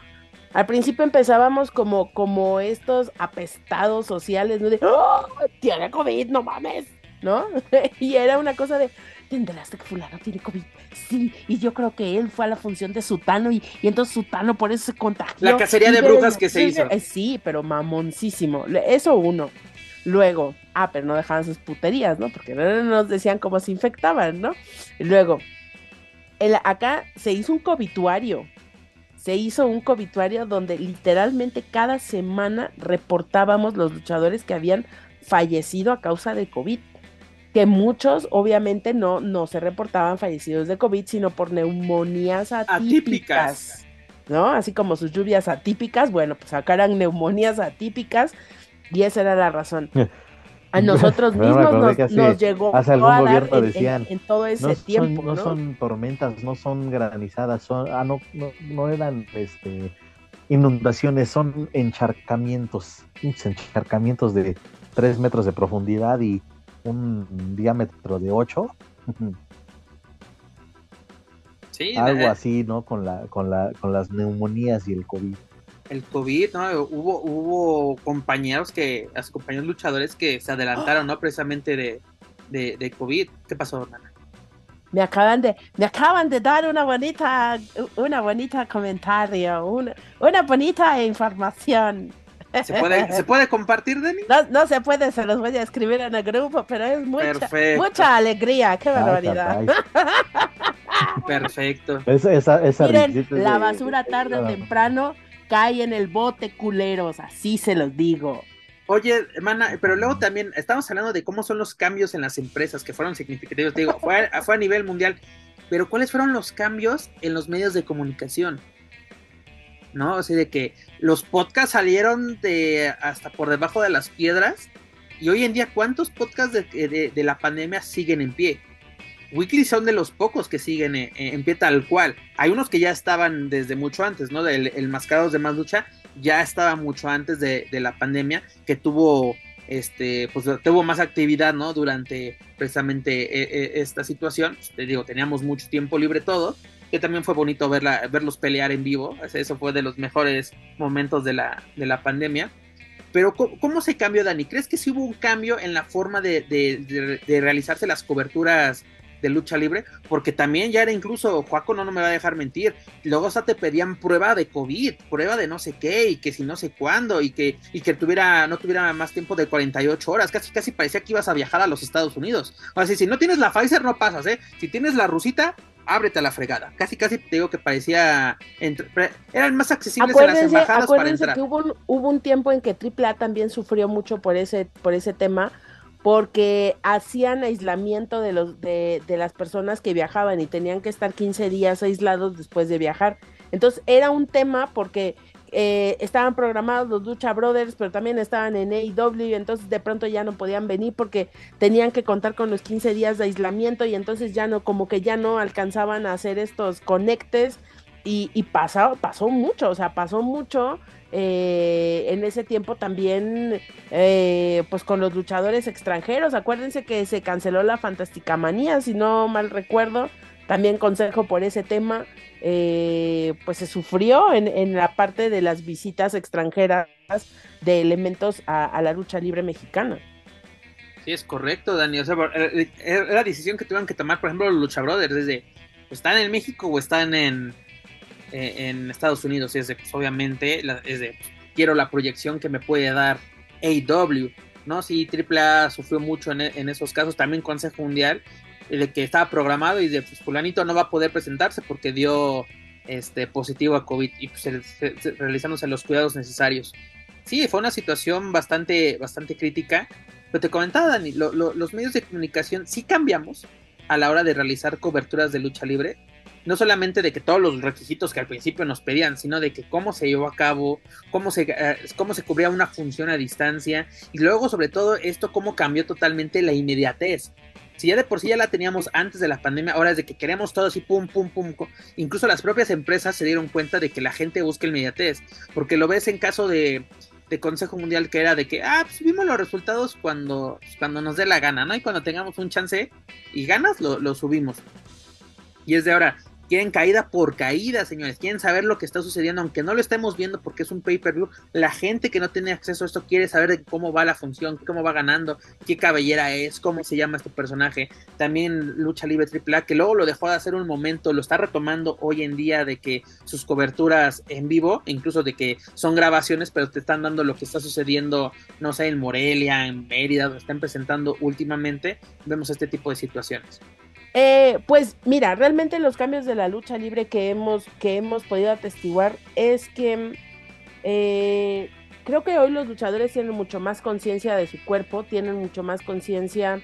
Al principio empezábamos como, como estos apestados sociales, ¿no? De, ¡Oh, tiene COVID, no mames, ¿no? y era una cosa de, ¿te enteraste que fulano tiene COVID? Sí, y yo creo que él fue a la función de Sutano y, y entonces Sutano por eso se contagió. La cacería de brujas que se hizo. Eh, sí, pero mamoncísimo. Eso uno. Luego, ah, pero no dejaban sus puterías, ¿no? Porque no nos decían cómo se infectaban, ¿no? Y luego, el, acá se hizo un cobituario se hizo un cobituario donde literalmente cada semana reportábamos los luchadores que habían fallecido a causa de COVID. Que muchos obviamente no, no se reportaban fallecidos de COVID, sino por neumonías atípicas, ¿no? Así como sus lluvias atípicas, bueno, pues acá eran neumonías atípicas y esa era la razón. a nosotros mismos nos, llegó hace algún gobierno en, decían en, todo ese tiempo no, son tormentas no son granizadas son ah no no, eran este inundaciones son encharcamientos encharcamientos de tres metros de profundidad y un diámetro de ocho sí, algo así no con la con la con las neumonías y el covid el COVID, ¿no? Hubo, hubo compañeros que, a sus compañeros luchadores que se adelantaron, ¿no? Precisamente de, de, COVID. ¿Qué pasó, Nana? Me acaban de, me acaban de dar una bonita, una bonita comentario, una, una bonita información. ¿Se puede, ¿Se puede compartir, Dani? No, no se puede, se los voy a escribir en el grupo, pero es mucha, mucha alegría, qué barbaridad. Perfecto. Miren, la basura tarde o temprano cae en el bote, culeros, así se los digo. Oye, hermana, pero luego también estamos hablando de cómo son los cambios en las empresas que fueron significativos. Te digo, fue a, nivel mundial, pero ¿cuáles fueron los cambios en los medios de comunicación? ¿No? O sea, de que los podcasts salieron de hasta por debajo de las piedras. Y hoy en día, ¿cuántos podcasts de, de, la pandemia siguen en pie? Weekly son de los pocos que siguen en, en, pie tal cual. Hay unos que ya estaban desde mucho antes, ¿no? Del el Mascados de Más Lucha ya estaba mucho antes de, la pandemia, que tuvo este, pues tuvo más actividad, ¿no? Durante precisamente e, e, esta situación. Pues, te digo, teníamos mucho tiempo libre todo, que también fue bonito verla, verlos pelear en vivo. Eso fue de los mejores momentos de la, de la pandemia. Pero ¿cómo, se cambió, Dani? ¿Crees que sí hubo un cambio en la forma de, de realizarse las coberturas de lucha libre, porque también ya era incluso, Juaco no, no me va a dejar mentir, luego hasta te pedían prueba de COVID, prueba de no sé qué, y que si no sé cuándo, y que, y que tuviera, no tuviera más tiempo de 48 horas, casi casi parecía que ibas a viajar a los Estados Unidos. O sea, si no tienes la Pfizer no pasas, ¿eh? Si tienes la rusita, ábrete a la fregada. Casi, casi te digo que parecía. eran más accesibles en las embajadas para entrar. Que hubo un, hubo un tiempo en que AAA también sufrió mucho por ese, por ese tema, porque hacían aislamiento de, los, de, las personas que viajaban y tenían que estar 15 días aislados después de viajar. Entonces era un tema porque eh, estaban programados los Ducha Brothers, pero también estaban en AEW, entonces de pronto ya no podían venir porque tenían que contar con los 15 días de aislamiento y entonces ya no, como que ya no alcanzaban a hacer estos conectes y, y pasó, pasó mucho, o sea, pasó mucho eh, en ese tiempo también eh, pues con los luchadores extranjeros. Acuérdense que se canceló la Fantástica Manía, si no mal recuerdo. También consejo por ese tema, eh, pues se sufrió en, la parte de las visitas extranjeras de elementos a, la lucha libre mexicana. Sí, es correcto, Dani. O sea, era la decisión que tuvieron que tomar, por ejemplo, los Lucha Brothers, desde están en México o están en, eh, en Estados Unidos. Es de, pues, obviamente, es de, quiero la proyección que me puede dar AW, ¿no? Sí, AAA sufrió mucho en, en, esos casos, también Consejo Mundial, eh, de que estaba programado y de, pues, fulanito no va a poder presentarse porque dio este positivo a COVID y pues, realizándose los cuidados necesarios. Sí, fue una situación bastante, bastante crítica, pero te comentaba, Dani, los medios de comunicación sí cambiamos a la hora de realizar coberturas de lucha libre no solamente de que todos los requisitos que al principio nos pedían, sino de que cómo se llevó a cabo, cómo se, eh, cómo se cubría una función a distancia y luego sobre todo esto cómo cambió totalmente la inmediatez. Si ya de por sí ya la teníamos antes de la pandemia, ahora es de que queremos todo así, pum, pum, pum. Incluso las propias empresas se dieron cuenta de que la gente busca inmediatez, porque lo ves en caso de, de Consejo Mundial que era de que, ah, pues vimos los resultados cuando, cuando nos dé la gana, ¿no? Y cuando tengamos un chance y ganas, lo, lo subimos. Y es de ahora, quieren caída por caída, señores, quieren saber lo que está sucediendo, aunque no lo estemos viendo porque es un pay-per-view, la gente que no tiene acceso a esto quiere saber cómo va la función, cómo va ganando, qué cabellera es, cómo se llama este personaje, también Lucha Libre AAA, que luego lo dejó de hacer un momento, lo está retomando hoy en día de que sus coberturas en vivo, incluso de que son grabaciones, pero te están dando lo que está sucediendo, no sé, en Morelia, en Mérida, lo están presentando últimamente, vemos este tipo de situaciones. Eh, pues mira, realmente los cambios de la lucha libre que hemos, que hemos podido atestiguar es que eh, creo que hoy los luchadores tienen mucho más conciencia de su cuerpo, tienen mucho más conciencia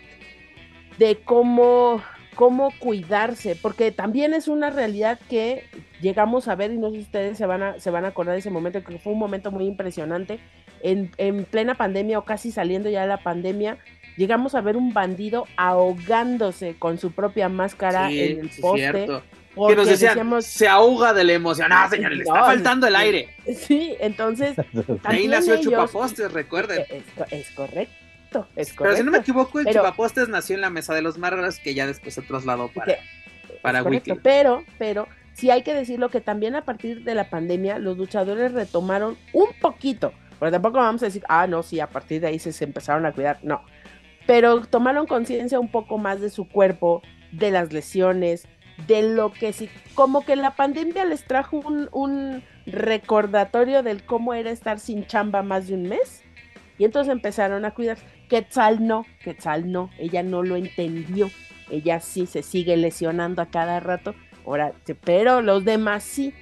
de cómo, cómo cuidarse, porque también es una realidad que llegamos a ver, y no sé si ustedes se van a, se van a acordar de ese momento, que fue un momento muy impresionante, en, en plena pandemia o casi saliendo ya de la pandemia, llegamos a ver un bandido ahogándose con su propia máscara en el poste. que nos decían, se ahoga de la emoción. Ah, señores, le está faltando el aire. Sí, entonces. Ahí nació el chupapostes, recuerden. Es, correcto. Es Pero si no me equivoco, el chupapostes nació en la mesa de los márgaros que ya después se trasladó para, para Wiki. Pero, pero sí hay que decirlo que también a partir de la pandemia los luchadores retomaron un poquito, pero tampoco vamos a decir, ah, no, sí, a partir de ahí se, empezaron a cuidar, no, pero tomaron conciencia un poco más de su cuerpo, de las lesiones, de lo que sí, como que la pandemia les trajo un, recordatorio del cómo era estar sin chamba más de un mes. Y entonces empezaron a cuidar. Quetzal no, Quetzal no, ella no lo entendió. Ella sí se sigue lesionando a cada rato. Ahora, pero los demás sí,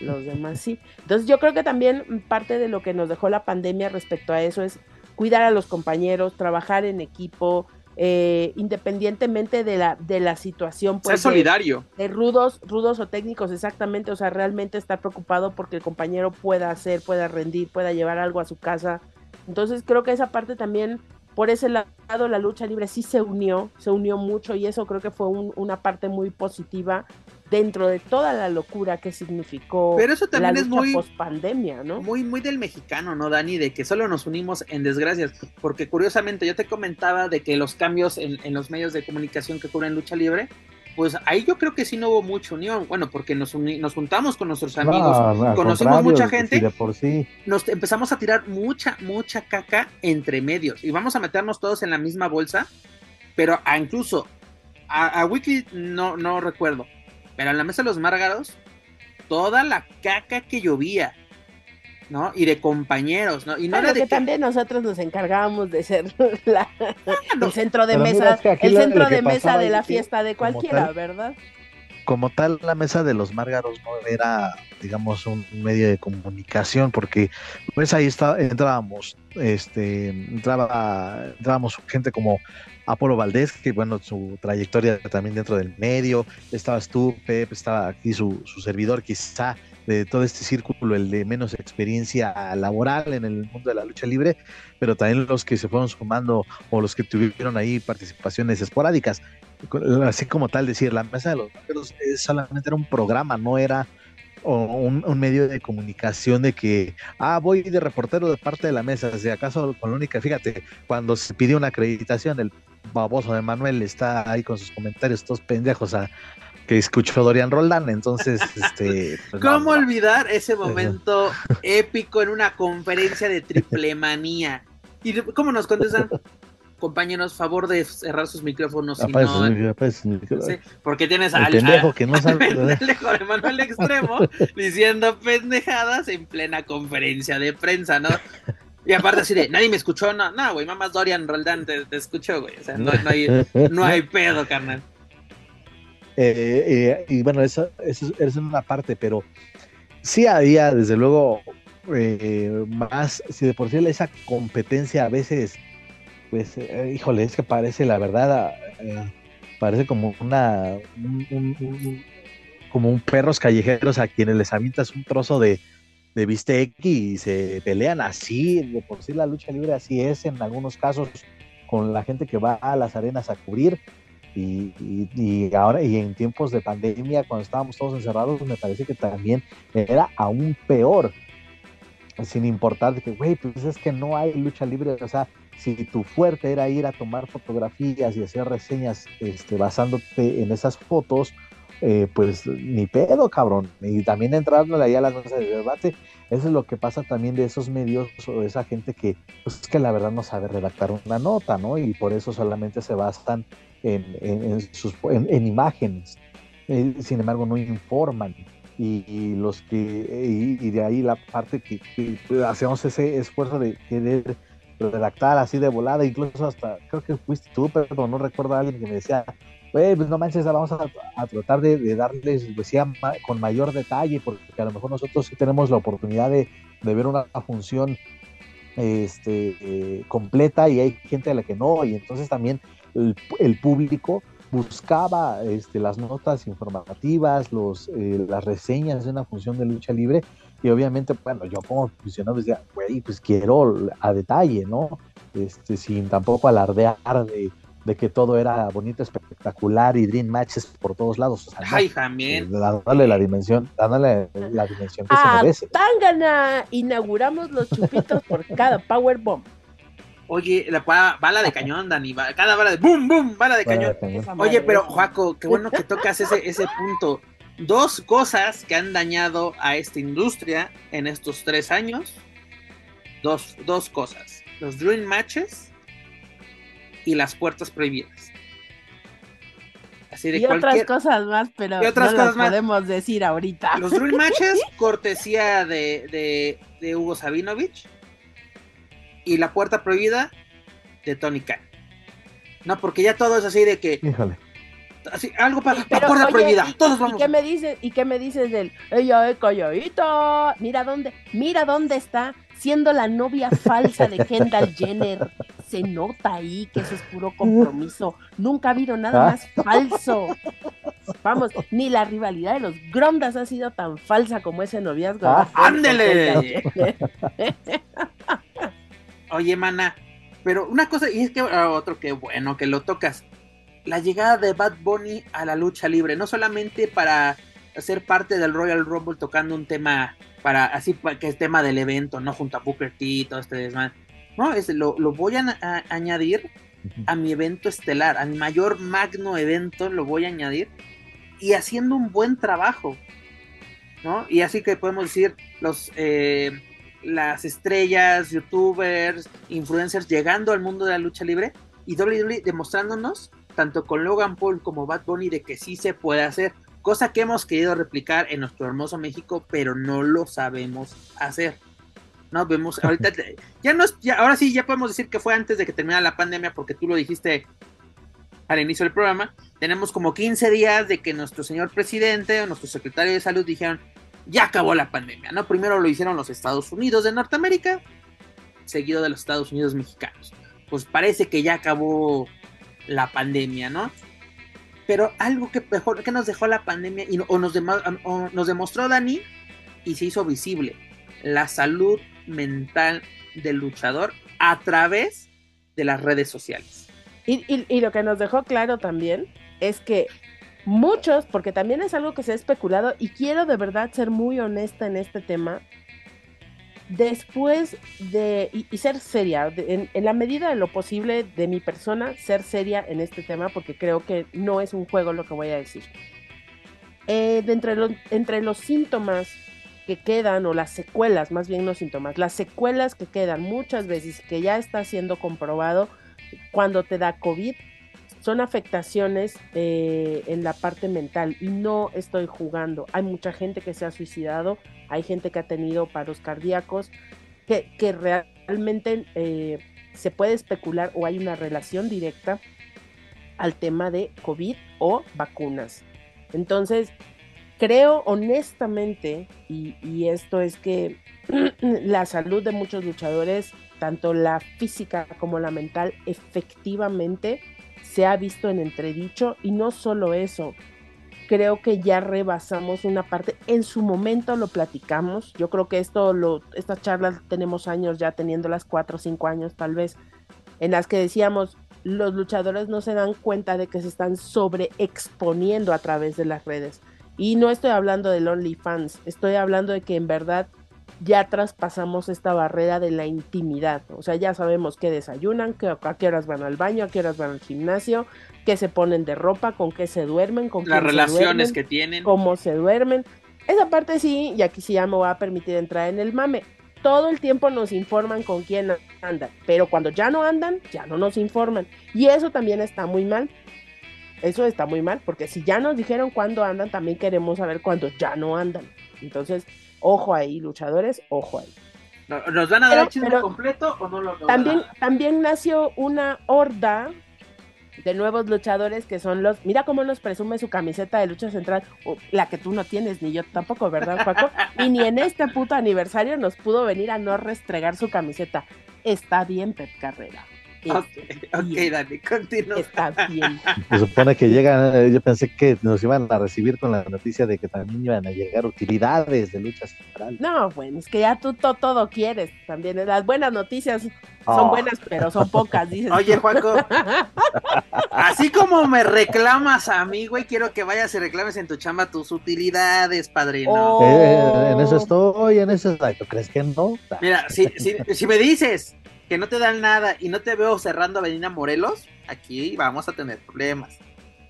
los demás sí. Entonces yo creo que también parte de lo que nos dejó la pandemia respecto a eso es cuidar a los compañeros, trabajar en equipo, eh, independientemente de la, de la situación. Pues, Ser solidario. De, rudos, rudos o técnicos, exactamente. O sea, realmente estar preocupado porque el compañero pueda hacer, pueda rendir, pueda llevar algo a su casa. Entonces creo que esa parte también, por ese lado, la lucha libre sí se unió, se unió mucho y eso creo que fue una parte muy positiva dentro de toda la locura que significó Pero eso también es muy post pandemia, ¿no? Muy muy del mexicano, ¿no, Dani? De que solo nos unimos en desgracias, porque curiosamente yo te comentaba de que los cambios en, los medios de comunicación que cubren lucha libre, pues ahí yo creo que sí no hubo mucha unión, bueno, porque nos, nos juntamos con nuestros amigos, conocimos mucha gente, de por sí. nos empezamos a tirar mucha, mucha caca entre medios y vamos a meternos todos en la misma bolsa, pero a incluso a, a Wiki no, no recuerdo, pero en la mesa de los márgaros, toda la caca que llovía, ¿no? Y de compañeros, ¿no? Y no era de que, también nosotros nos encargábamos de ser la, el centro de mesa, el centro de mesa de la fiesta de cualquiera, ¿verdad? Como tal, la mesa de los márgaros no era, digamos, un medio de comunicación, porque pues ahí está, entrábamos, este, entraba, entrábamos gente como Apolo Valdés, que bueno, su trayectoria también dentro del medio, estabas tú, Pep, estaba aquí su, su servidor, quizá de todo este círculo, el de menos experiencia laboral en el mundo de la lucha libre, pero también los que se fueron sumando o los que tuvieron ahí participaciones esporádicas. Así como tal decir, la mesa de los Marqueros solamente era un programa, no era un, un, medio de comunicación de que, ah, voy de reportero de parte de la mesa, si acaso con la única, fíjate, cuando se pidió una acreditación, el baboso de Manuel está ahí con sus comentarios todos pendejos a que escuchó Dorian Roldán, entonces este pues, ¿Cómo olvidar ese momento épico en una conferencia de triple manía? ¿Y cómo nos contestan? Compañeros, favor de cerrar sus micrófonos. porque tienes al pendejo que no sabe. pendejo de Manuel Extremo diciendo pendejadas en plena conferencia de prensa, ¿no? Y aparte así de, nadie me escuchó, no, no, güey, mamás Dorian Roldán te, escuchó, güey. O sea, no, hay, no hay pedo, carnal. Eh, eh, y bueno, eso, eso, es una parte, pero sí había, desde luego, eh, más, si de por sí esa competencia a veces, pues, híjole, es que parece, la verdad, parece como una, como un perros callejeros a quienes les avientas un trozo de, de bistec y se pelean. Así, de por sí la lucha libre así es en algunos casos con la gente que va a las arenas a cubrir. Y, y, ahora y en tiempos de pandemia cuando estábamos todos encerrados me parece que también era aún peor sin importar de que güey pues es que no hay lucha libre o sea si tu fuerte era ir a tomar fotografías y hacer reseñas este, basándote en esas fotos eh, pues ni pedo, cabrón. Y también entrándole ahí a las mesas de debate, eso es lo que pasa también de esos medios o esa gente que, pues que la verdad no sabe redactar una nota, ¿no? Y por eso solamente se basan en, en, sus, en, imágenes. Eh, sin embargo, no informan. Y, los que, y, de ahí la parte que, hacemos ese esfuerzo de querer redactar así de volada, incluso hasta, creo que fuiste tú, pero no recuerdo a alguien que me decía, pues no manches, vamos a, tratar de, darles decía, con mayor detalle, porque a lo mejor nosotros sí tenemos la oportunidad de, ver una función este, eh, completa y hay gente a la que no, y entonces también el, público buscaba este, las notas informativas, los, eh, las reseñas de una función de lucha libre, y obviamente, bueno, yo como aficionado decía, güey, pues quiero a detalle, ¿no? Este, sin tampoco alardear de de que todo era bonito, espectacular y dream matches por todos lados. Ay, también. Eh, dándole la dimensión, dándole la dimensión que se ah, merece. Tangana, inauguramos los chupitos por cada power bomb. Oye, la bala de cañón, Dani, cada bala de boom, boom, bala de cañón. Oye, pero Joaco, qué bueno que tocas ese, ese punto. dos cosas que han dañado a esta industria en estos tres años. Dos, dos cosas. Los Dream Matches y las puertas prohibidas. Así de y otras cosas más, pero otras no podemos decir ahorita. Los Dream Matches, cortesía de, de, Hugo Sabinovich. Y la puerta prohibida de Tony Khan. No, porque ya todo es así de que. Híjole algo para la puerta prohibida. Todos vamos. ¿Y qué me dices? ¿Y qué me dices del ella es calladita? Mira dónde, mira dónde está siendo la novia falsa de Kendall Jenner. Se nota ahí que eso es puro compromiso. Nunca ha habido nada más falso. Vamos, ni la rivalidad de los Grondas ha sido tan falsa como ese noviazgo. Ah. ¡Ándele! Oye, mana, pero una cosa, y es que ah, otro que bueno que lo tocas la llegada de Bad Bunny a la lucha libre, no solamente para ser parte del Royal Rumble tocando un tema para así que es tema del evento, no junto a Booker T y todo este. No, es, lo, voy a, añadir a mi evento estelar, a mi mayor magno evento lo voy a añadir y haciendo un buen trabajo, ¿no? Y así que podemos decir los eh, las estrellas, youtubers, influencers llegando al mundo de la lucha libre y WWE demostrándonos tanto con Logan Paul como Bad Bunny de que sí se puede hacer, cosa que hemos querido replicar en nuestro hermoso México, pero no lo sabemos hacer. No vemos ahorita ya no ya, ahora sí ya podemos decir que fue antes de que terminara la pandemia porque tú lo dijiste al inicio del programa. Tenemos como 15 días de que nuestro señor presidente o nuestro secretario de salud dijeron, "Ya acabó la pandemia", ¿no? Primero lo hicieron los Estados Unidos de Norteamérica, seguido de los Estados Unidos mexicanos. Pues parece que ya acabó la pandemia, ¿no? Pero algo que mejor que nos dejó la pandemia y, o, nos nos demostró Dani y se hizo visible la salud mental del luchador a través de las redes sociales. Y, lo que nos dejó claro también es que muchos, porque también es algo que se ha especulado y quiero de verdad ser muy honesta en este tema, después de, y, ser seria, en, la medida de lo posible de mi persona, ser seria en este tema, porque creo que no es un juego lo que voy a decir. Eh, entre, entre los síntomas que quedan, o las secuelas, más bien no síntomas, las secuelas que quedan muchas veces, que ya está siendo comprobado cuando te da COVID, son afectaciones eh, en la parte mental y no estoy jugando. Hay mucha gente que se ha suicidado, hay gente que ha tenido paros cardíacos, que, que realmente eh, se puede especular o hay una relación directa al tema de COVID o vacunas. Entonces, creo honestamente, y, y esto es que la salud de muchos luchadores, tanto la física como la mental, efectivamente se ha visto en entredicho y no solo eso, creo que ya rebasamos una parte, en su momento lo platicamos, yo creo que esto, lo, estas charlas tenemos años ya teniéndolas cuatro o cinco años tal vez, en las que decíamos, los luchadores no se dan cuenta de que se están sobreexponiendo a través de las redes. Y no estoy hablando del OnlyFans, estoy hablando de que en verdad ya traspasamos esta barrera de la intimidad. O sea, ya sabemos qué desayunan, que, a qué horas van al baño, a qué horas van al gimnasio, qué se ponen de ropa, con qué se duermen, con las relaciones que tienen, cómo se duermen. Esa parte sí, y aquí sí ya me va a permitir entrar en el mame. Todo el tiempo nos informan con quién andan, pero cuando ya no andan, ya no nos informan. Y eso también está muy mal. Eso está muy mal, porque si ya nos dijeron cuándo andan, también queremos saber cuándo ya no andan. Entonces, Ojo ahí, luchadores, ojo ahí. ¿Nos van a dar el chisme completo o no lo también, También nació una horda de nuevos luchadores que son los. Mira cómo nos presume su camiseta de lucha central, la que tú no tienes, ni yo tampoco, ¿verdad, Paco? y ni en este puto aniversario nos pudo venir a no restregar su camiseta. Está bien, Pep Carrera. Ok, okay Dani, continúa. Está bien. Se supone que llegan, eh, yo pensé que nos iban a recibir con la noticia de que también iban a llegar utilidades de lucha central. No, bueno, es que ya tú todo quieres también. Las buenas noticias son oh. buenas, pero son pocas, dices. Oye, Juanco, así como me reclamas a mí, güey, quiero que vayas y reclames en tu chamba tus utilidades, padrino. Oh. Eh, en eso estoy, en eso estoy. ¿Tú crees que no? Mira, si, si, si me dices no te dan nada y no te veo cerrando Avenida Morelos, aquí vamos a tener problemas.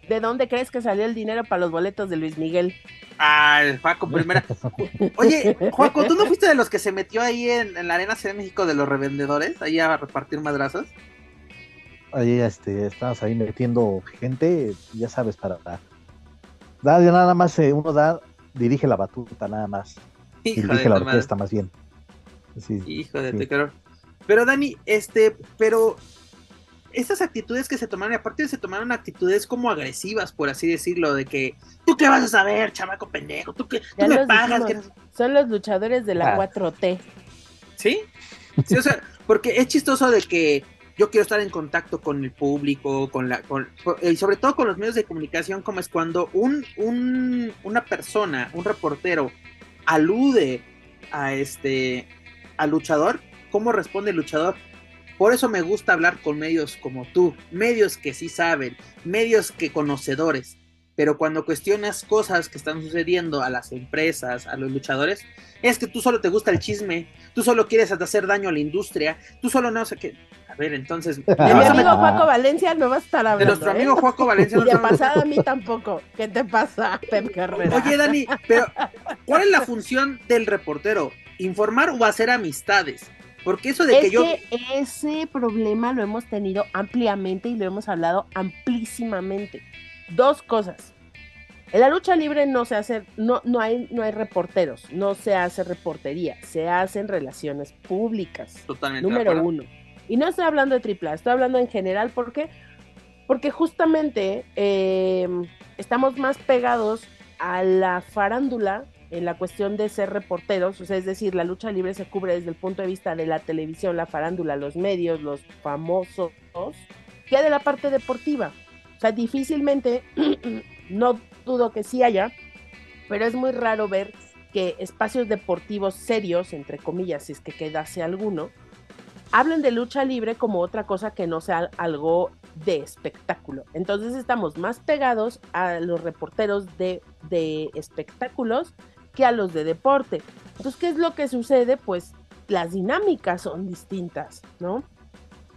¿De dónde crees que salió el dinero para los boletos de Luis Miguel? Ah, Juaco, primera. Oye, Juaco, ¿tú no fuiste de los que se metió ahí en, la Arena Ciudad de México de los revendedores, ahí a repartir madrazos? Ahí este, estabas ahí metiendo gente, ya sabes, para dar. nada más, eh, uno da, dirige la batuta nada más. dirige la orquesta más bien. Hijo de sí. Pero Dani, este, pero esas actitudes que se tomaron, y aparte se tomaron actitudes como agresivas, por así decirlo, de que tú qué vas a saber, chamaco pendejo, tú, qué, tú me pagas. Son los luchadores de la 4T. Ah. ¿Sí? Sí, o sea, porque es chistoso de que yo quiero estar en contacto con el público, con la, y sobre todo con los medios de comunicación, como es cuando un, un, una persona, un reportero, alude a este, al luchador, ¿cómo responde el luchador? Por eso me gusta hablar con medios como tú, medios que sí saben, medios que conocedores. Pero cuando cuestionas cosas que están sucediendo a las empresas, a los luchadores, es que tú solo te gusta el chisme, tú solo quieres hacer daño a la industria, tú solo no sé qué. A ver, entonces. De mi amigo Juaco Valencia no va a estar hablando. De nuestro amigo Juaco Valencia. Y de pasada a mí tampoco. ¿Qué te pasa, Pep Carrera? Oye, Dani, pero ¿cuál es la función del reportero? ¿Informar o hacer amistades? Porque eso de que yo. ese problema lo hemos tenido ampliamente y lo hemos hablado amplísimamente. Dos cosas. En la lucha libre no se hace, no, no, hay, no hay reporteros, no se hace reportería, se hacen relaciones públicas. Totalmente. Número uno. Y no estoy hablando de AAA, estoy hablando en general porque, porque justamente eh, estamos más pegados a la farándula en la cuestión de ser reporteros, o sea, es decir, la lucha libre se cubre desde el punto de vista de la televisión, la farándula, los medios, los famosos, que de la parte deportiva. O sea, difícilmente, no dudo que sí haya, pero es muy raro ver que espacios deportivos serios, entre comillas, si es que quedase alguno, hablen de lucha libre como otra cosa que no sea algo de espectáculo. Entonces estamos más pegados a los reporteros de, de espectáculos que a los de deporte. Entonces, ¿qué es lo que sucede? Pues las dinámicas son distintas, ¿no?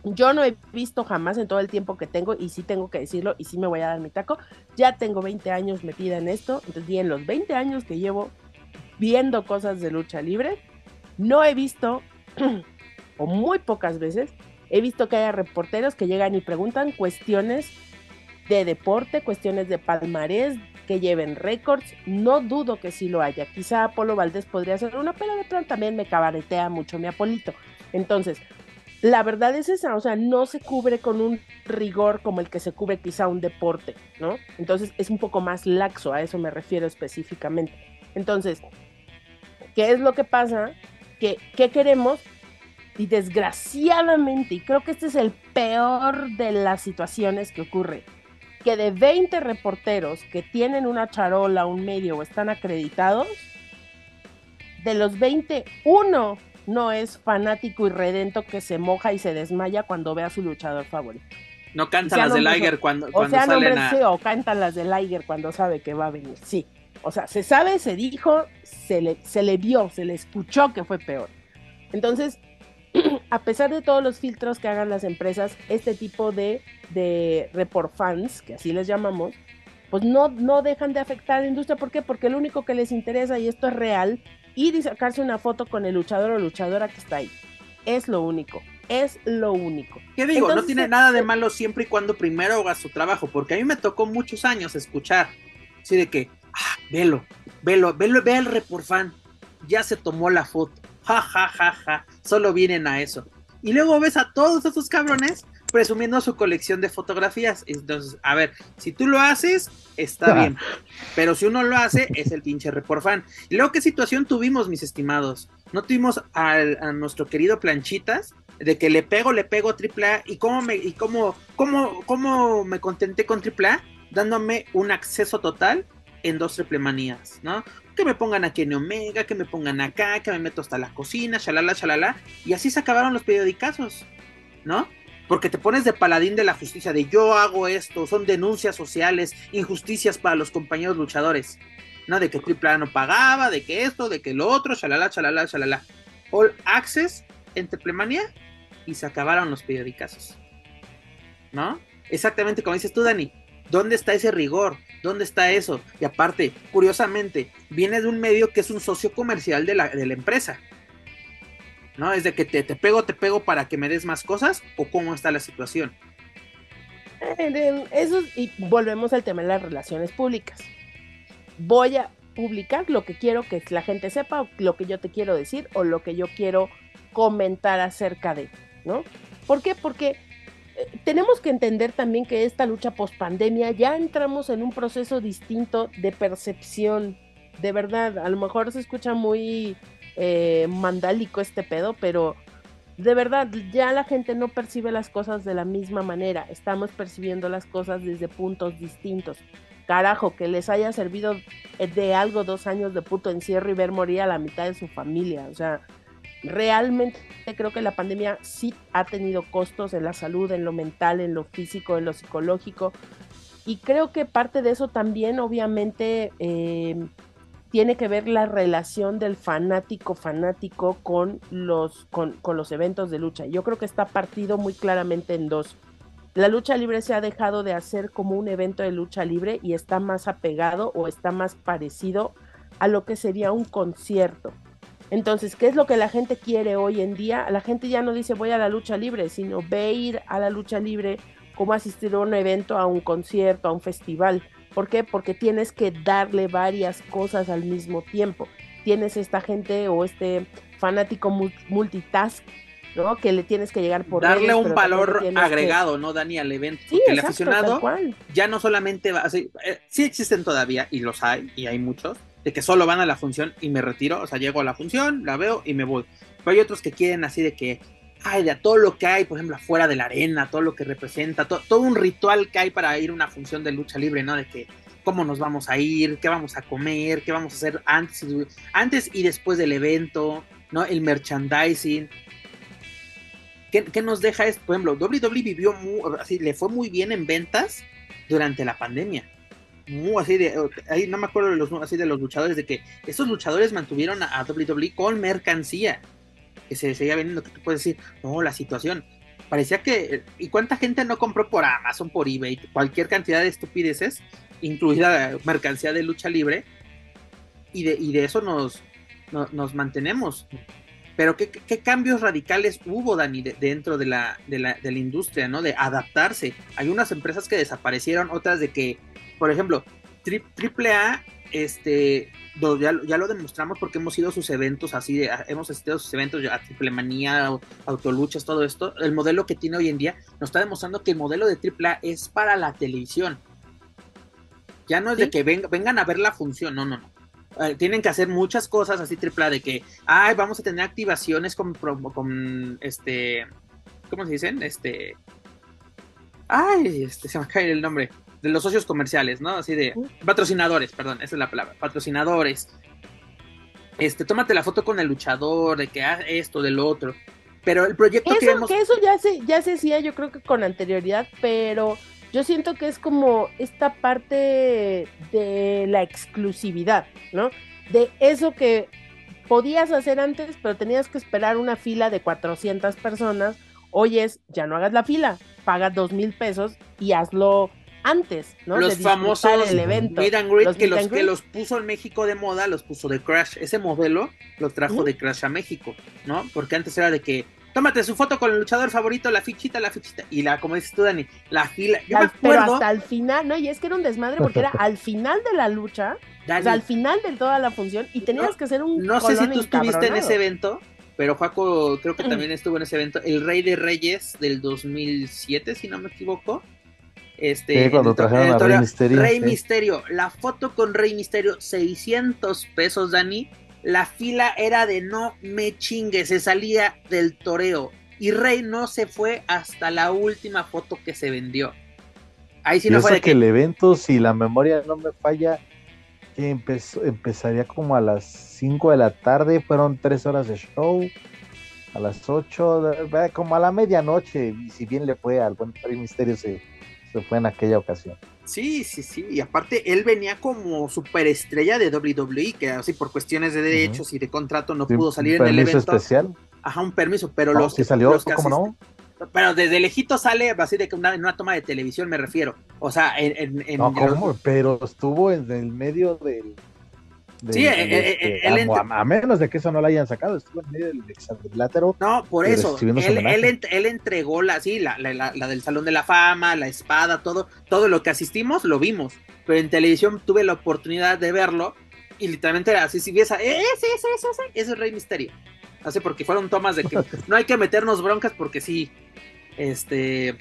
Yo no he visto jamás en todo el tiempo que tengo, y sí tengo que decirlo, y sí me voy a dar mi taco, ya tengo 20 años metida en esto, entonces y los 20 años que llevo viendo cosas de lucha libre, no he visto, o muy pocas veces, he visto que haya reporteros que llegan y preguntan cuestiones de deporte, cuestiones de palmarés, que lleven récords, no dudo que sí lo haya. Quizá Apolo Valdés podría ser una, pero de pronto también me cabaretea mucho mi Apolito. Entonces, la verdad es esa, o sea, no se cubre con un rigor como el que se cubre quizá un deporte, ¿no? Entonces es un poco más laxo, a eso me refiero específicamente. Entonces, ¿qué es lo que pasa? Que, ¿Qué queremos? Y desgraciadamente, y creo que este es el peor de las situaciones que ocurre, que de 20 reporteros que tienen una charola, un medio o están acreditados, de los 20, uno no es fanático y redento que se moja y se desmaya cuando ve a su luchador favorito. No cantan las de Liger cuando, o sea, salen sí, o cantan las de Liger cuando sabe que va a venir, sí. O sea, se sabe, se dijo, se le, se le vio, se le escuchó que fue peor. Entonces, a pesar de todos los filtros que hagan las empresas, este tipo de, de report fans, que así les llamamos, pues no, no dejan de afectar a la industria. ¿Por qué? Porque lo único que les interesa, y esto es real, ir y sacarse una foto con el luchador o luchadora que está ahí. Es lo único. Es lo único. ¿Qué digo? no tiene nada de malo siempre y cuando primero haga su trabajo, porque a mí me tocó muchos años escuchar, así de que, ah, velo, velo, velo, ve el report fan, ya se tomó la foto ja, ja, ja, ja, solo vienen a eso. Y luego ves a todos esos cabrones presumiendo su colección de fotografías. Entonces, a ver, si tú lo haces, está bien. Pero si uno lo hace, es el pinche report fan. Y luego, ¿qué situación tuvimos, mis estimados? ¿No tuvimos a nuestro querido Planchitas? De que le pego, le pego AAA. ¿Y cómo me, y cómo, cómo, cómo me contenté con AAA? Dándome un acceso total en dos triple manías, ¿no? Que me pongan aquí en Omega, que me pongan acá, que me meto hasta la cocina, shalala, shalala. Y así se acabaron los periodicazos, ¿no? Porque te pones de paladín de la justicia, de yo hago esto, son denuncias sociales, injusticias para los compañeros luchadores, ¿no? De que Triple no pagaba, de que esto, de que lo otro, shalala, shalala, shalala. All access en Triplemanía y se acabaron los periodicazos, ¿no? Exactamente como dices tú, Dani. ¿Dónde está ese rigor? ¿Dónde está eso? Y aparte, curiosamente, viene de un medio que es un socio comercial de la, de la empresa. ¿No? Es de que te, te, pego, te pego para que me des más cosas o cómo está la situación. Eh, eso, y volvemos al tema de las relaciones públicas. Voy a publicar lo que quiero que la gente sepa, lo que yo te quiero decir o lo que yo quiero comentar acerca de, ¿no? ¿Por qué? Porque tenemos que entender también que esta lucha post pandemia ya entramos en un proceso distinto de percepción. De verdad, a lo mejor se escucha muy eh, mandálico este pedo, pero de verdad, ya la gente no percibe las cosas de la misma manera. Estamos percibiendo las cosas desde puntos distintos. Carajo, que les haya servido de algo dos años de puto encierro y ver morir a la mitad de su familia. O sea, realmente creo que la pandemia sí ha tenido costos en la salud, en lo mental, en lo físico, en lo psicológico. Y creo que parte de eso también, obviamente, eh, tiene que ver la relación del fanático fanático con los, con, los eventos de lucha. Yo creo que está partido muy claramente en dos. La lucha libre se ha dejado de hacer como un evento de lucha libre y está más apegado o está más parecido a lo que sería un concierto. Entonces, ¿qué es lo que la gente quiere hoy en día? La gente ya no dice voy a la lucha libre, sino ve ir a la lucha libre como asistir a un evento, a un concierto, a un festival. ¿Por qué? Porque tienes que darle varias cosas al mismo tiempo. Tienes esta gente o este fanático multitask, ¿no? Que le tienes que llegar por darle un valor agregado, ¿no, Dani, al evento? Sí, porque el aficionado ya no solamente va, eh, sí existen todavía y los hay y hay muchos de que solo van a la función y me retiro, o sea, llego a la función, la veo y me voy. Pero hay otros que quieren así de que ay, de todo lo que hay, por ejemplo, afuera de la arena, todo lo que representa, todo un ritual que hay para ir a una función de lucha libre, ¿no? De que cómo nos vamos a ir, qué vamos a comer, qué vamos a hacer antes y, antes y después del evento, ¿no? El merchandising. ¿Qué, nos deja esto? Por ejemplo, WWE vivió muy, así, le fue muy bien en ventas durante la pandemia. Muy así de, ahí no me acuerdo de los, así de los luchadores, de que esos luchadores mantuvieron a, WWE con mercancía que se seguía vendiendo, que tú puedes decir, no, la situación. Parecía que, ¿y cuánta gente no compró por Amazon, por eBay, cualquier cantidad de estupideces, incluida mercancía de lucha libre? Y de, y de eso nos, nos mantenemos. Pero ¿qué, ¿qué, cambios radicales hubo, Dani, dentro de la, de, la, de la industria, ¿no? De adaptarse. Hay unas empresas que desaparecieron, otras de que, por ejemplo, AAA este, ya, ya, lo demostramos porque hemos ido a sus eventos así, de, hemos asistido a sus eventos, a Triple Manía, Autoluchas, todo esto. El modelo que tiene hoy en día nos está demostrando que el modelo de AAA es para la televisión. Ya no es de que vengan a ver la función, no, no, no. Eh, tienen que hacer muchas cosas así AAA de que, ay, vamos a tener activaciones con, con este, ¿cómo se dicen? Este, ay, este, se me cae el nombre de los socios comerciales, ¿no? Así de patrocinadores, perdón, esa es la palabra, patrocinadores. Este, tómate la foto con el luchador, de que haz esto, del otro. Pero el proyecto que vemos... Que eso ya se, ya se hacía, yo creo que con anterioridad, pero yo siento que es como esta parte de la exclusividad, ¿no? De eso que podías hacer antes, pero tenías que esperar una fila de 400 personas. Oyes, ya no hagas la fila, paga dos mil pesos y hazlo antes, ¿no? Los famosos el evento. Meet and greet, que, los, que los puso en México de moda, los puso de Crash. Ese modelo lo trajo de Crash a México, ¿no? Porque antes era de que tómate su foto con el luchador favorito, la fichita, la fichita. Y la, como dices tú, Dani, la fila. Yo me acuerdo, pero hasta el final, ¿no? Y es que era un desmadre porque era al final de la lucha, o sea, al final de toda la función, y tenías que hacer un. No sé si tú estuviste en ese evento, pero Juaco creo que también estuvo en ese evento. El Rey de Reyes del 2007, si no me equivoco. Este, cuando trajeron a Rey Misterio. Rey Misterio, la foto con Rey Misterio, 600 pesos, Dani. La fila era de no me chingue, se salía del toreo. Y Rey no se fue hasta la última foto que se vendió. Ahí sí no fue de que... el evento, si la memoria no me falla, empezó, empezaría como a las 5 de la tarde, fueron 3 horas de show. A las 8, como a la medianoche, y si bien le fue al buen Rey Misterio, se fue en aquella ocasión. Sí, sí, sí. Y aparte, él venía como superestrella de WWE, que así por cuestiones de derechos y de contrato no pudo salir en el evento. especial? Ajá, un permiso, pero los que salió, ¿cómo no? pero desde lejito sale así de que una, en una toma de televisión me refiero. O sea, en. en, no, ¿cómo? Pero estuvo en el medio del. Sí, este, a, menos de que eso no lo hayan sacado, estuvo en medio del exadrilátero. No, por eso. Él, él, entregó la, sí, la, la, la, del Salón de la Fama, la espada, todo, todo lo que asistimos lo vimos. Pero en televisión tuve la oportunidad de verlo y literalmente así si ves a ese, ese, ese, ese, ese es Rey Misterio. Así porque fueron tomas de que no hay que meternos broncas porque sí, este,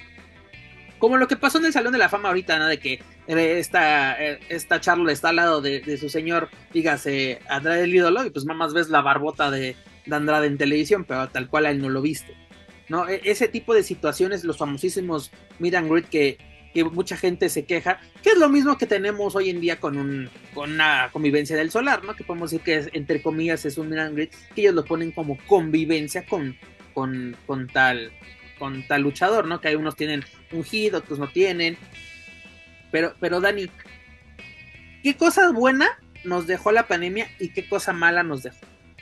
como lo que pasó en el Salón de la Fama ahorita, ¿no? De que eh, esta, eh, esta Charlo está al lado de, su señor, dígase, Andrade el ídolo, y pues más ves la barbota de, de Andrade en televisión, pero tal cual él no lo viste. ¿no? E, ese tipo de situaciones, los famosísimos meet and greet que, mucha gente se queja, que es lo mismo que tenemos hoy en día con, un, con una convivencia del solar, ¿no? Que podemos decir que entre comillas es un meet que ellos lo ponen como convivencia con, con, con tal con tal luchador, ¿no? Que hay unos tienen un hit, otros no tienen. Pero, pero Dani, ¿qué cosa buena nos dejó la pandemia y qué cosa mala nos dejó?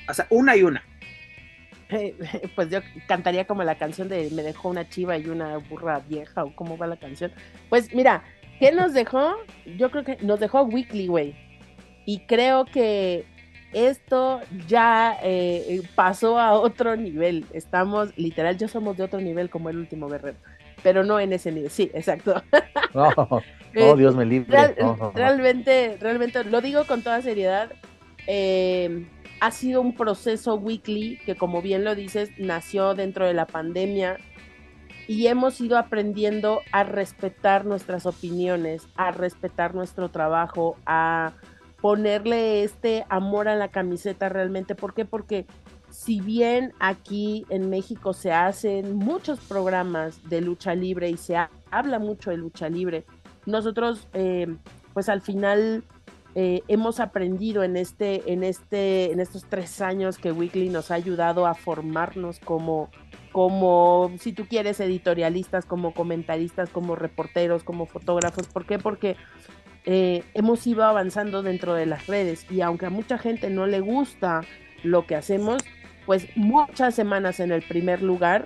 O sea, una y una. pues yo cantaría como la canción de Me dejó una chiva y una burra vieja o cómo va la canción. Pues mira, ¿qué nos dejó? Yo creo que nos dejó Weekly, güey. Y creo que esto ya eh, pasó a otro nivel. Estamos, literal, yo somos de otro nivel como el último guerrero. Pero no en ese nivel, sí, exacto. No, no Dios me libre. realmente, realmente, lo digo con toda seriedad. Eh, ha sido un proceso weekly que, como bien lo dices, nació dentro de la pandemia y hemos ido aprendiendo a respetar nuestras opiniones, a respetar nuestro trabajo, a ponerle este amor a la camiseta realmente. ¿Por qué? Porque si bien aquí en México se hacen muchos programas de lucha libre y se habla mucho de lucha libre, nosotros eh, pues al final eh, hemos aprendido en este, en este, en estos tres años que Weekly nos ha ayudado a formarnos como, como, si tú quieres, editorialistas, como comentaristas, como reporteros, como fotógrafos. ¿Por qué? Porque eh, hemos ido avanzando dentro de las redes y aunque a mucha gente no le gusta lo que hacemos, pues muchas semanas en el primer lugar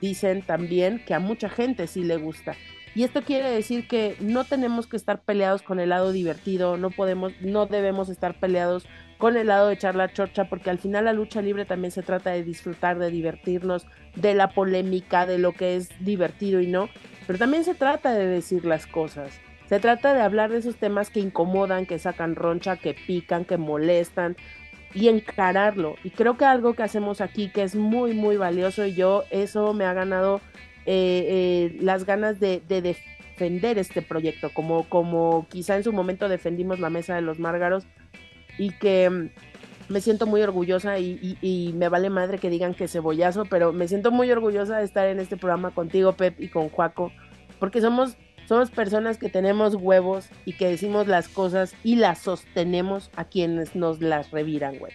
dicen también que a mucha gente sí le gusta. Y esto quiere decir que no tenemos que estar peleados con el lado divertido, no podemos, no debemos estar peleados con el lado de echar la chorcha, porque al final la lucha libre también se trata de disfrutar, de divertirnos, de la polémica, de lo que es divertido y no, pero también se trata de decir las cosas. Se trata de hablar de esos temas que incomodan, que sacan roncha, que pican, que molestan y encararlo. Y creo que algo que hacemos aquí que es muy, muy valioso y yo eso me ha ganado eh, eh, las ganas de, defender este proyecto, como, como quizá en su momento defendimos la mesa de los márgaros y que mm, me siento muy orgullosa y, me vale madre que digan que cebollazo, pero me siento muy orgullosa de estar en este programa contigo, Pep, y con Juaco, porque somos, somos personas que tenemos huevos y que decimos las cosas y las sostenemos a quienes nos las reviran, güey.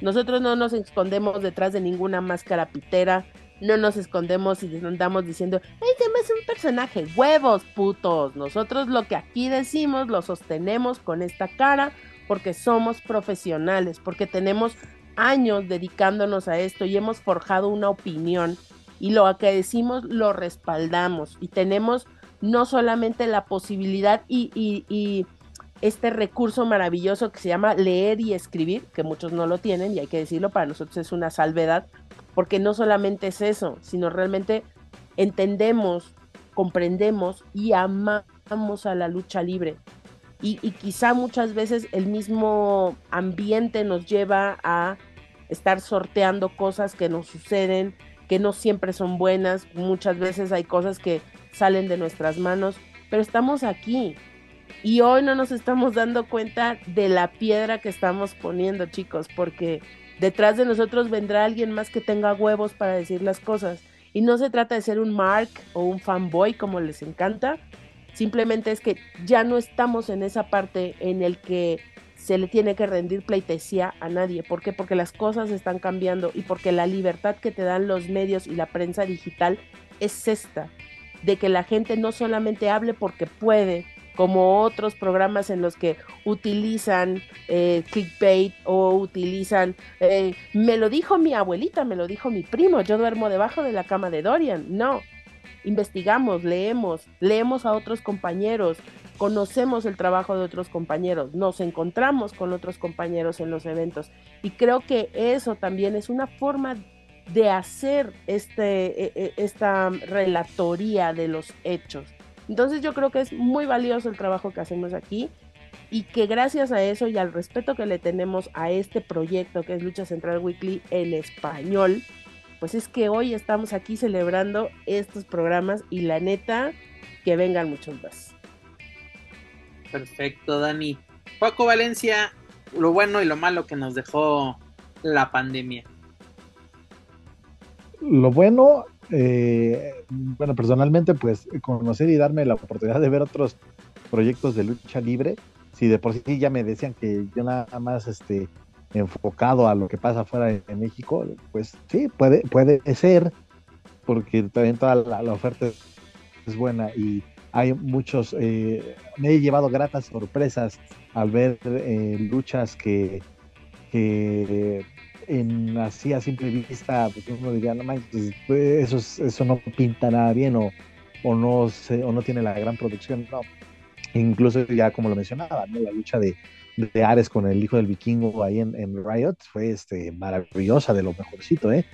Nosotros no nos escondemos detrás de ninguna máscara pitera, no nos escondemos y andamos diciendo, ¡ay, es un personaje! ¡Huevos, putos! Nosotros lo que aquí decimos lo sostenemos con esta cara porque somos profesionales, porque tenemos años dedicándonos a esto y hemos forjado una opinión y lo que decimos lo respaldamos y tenemos no solamente la posibilidad y, este recurso maravilloso que se llama leer y escribir, que muchos no lo tienen y hay que decirlo, para nosotros es una salvedad, porque no solamente es eso, sino realmente entendemos, comprendemos y amamos a la lucha libre. Y, quizá muchas veces el mismo ambiente nos lleva a estar sorteando cosas que nos suceden, que no siempre son buenas, muchas veces hay cosas que salen de nuestras manos, pero estamos aquí. Y hoy no nos estamos dando cuenta de la piedra que estamos poniendo, chicos, porque Detrás de nosotros vendrá alguien más que tenga huevos para decir las cosas. Y no se trata de ser un Mark o un fanboy como les encanta. Simplemente es que ya no estamos en esa parte en el que se le tiene que rendir pleitesía a nadie. ¿Por qué? Porque las cosas están cambiando y porque la libertad que te dan los medios y la prensa digital es esta. De que la gente no solamente hable porque puede, como otros programas en los que utilizan eh, clickbait o utilizan, eh, me lo dijo mi abuelita, me lo dijo mi primo, yo duermo debajo de la cama de Dorian. No, investigamos, leemos, leemos a otros compañeros, conocemos el trabajo de otros compañeros, nos encontramos con otros compañeros en los eventos y creo que eso también es una forma de hacer este, e, e, esta relatoría de los hechos. Entonces yo creo que es muy valioso el trabajo que hacemos aquí y que gracias a eso y al respeto que le tenemos a este proyecto que es Lucha Central Weekly en español, pues es que hoy estamos aquí celebrando estos programas y la neta que vengan muchos más. Perfecto, Dani. Paco Valencia, lo bueno y lo malo que nos dejó la pandemia. Lo bueno, eh, bueno, personalmente, pues conocer y darme la oportunidad de ver otros proyectos de lucha libre. Si de por sí ya me decían que yo nada más este, enfocado a lo que pasa fuera de, México, pues sí, puede, puede ser, porque también toda la oferta es buena y hay muchos, eh, me he llevado gratas sorpresas al ver eh, luchas que, en así a simple vista pues uno diría, no manches, eso, eso no pinta nada bien o, o, no se, o no tiene la gran producción, no. Incluso ya como lo mencionaba, la lucha de, de Ares con el hijo del vikingo ahí en, en Riot fue este, maravillosa, de lo mejorcito, ¿eh?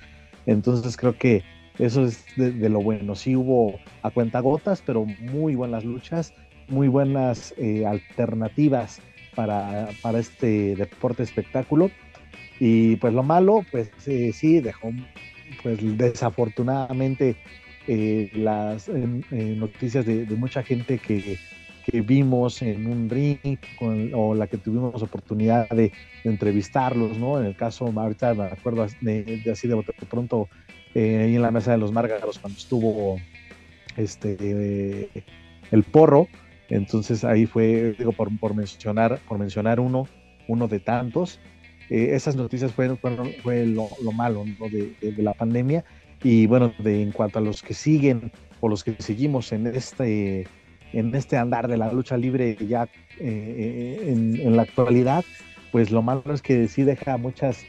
Entonces creo que eso es de, lo bueno. Sí hubo a cuentagotas, pero muy buenas luchas, muy buenas eh, alternativas para, para, este deporte espectáculo. Y pues lo malo, pues eh, sí, dejó pues desafortunadamente eh, las noticias de, mucha gente que, que, vimos en un ring o la que tuvimos oportunidad de, entrevistarlos, ¿no? En el caso, ahorita me acuerdo de, de así de pronto eh, ahí en la mesa de los Márgaros cuando estuvo este el porro. Entonces ahí fue, digo, por, por mencionar, por mencionar uno, uno de tantos. Eh, esas noticias fueron, fue lo, malo de, la pandemia. Y bueno, de, en cuanto a los que siguen o los que seguimos en este, en este andar de la lucha libre ya eh, en, la actualidad, pues lo malo es que sí deja muchas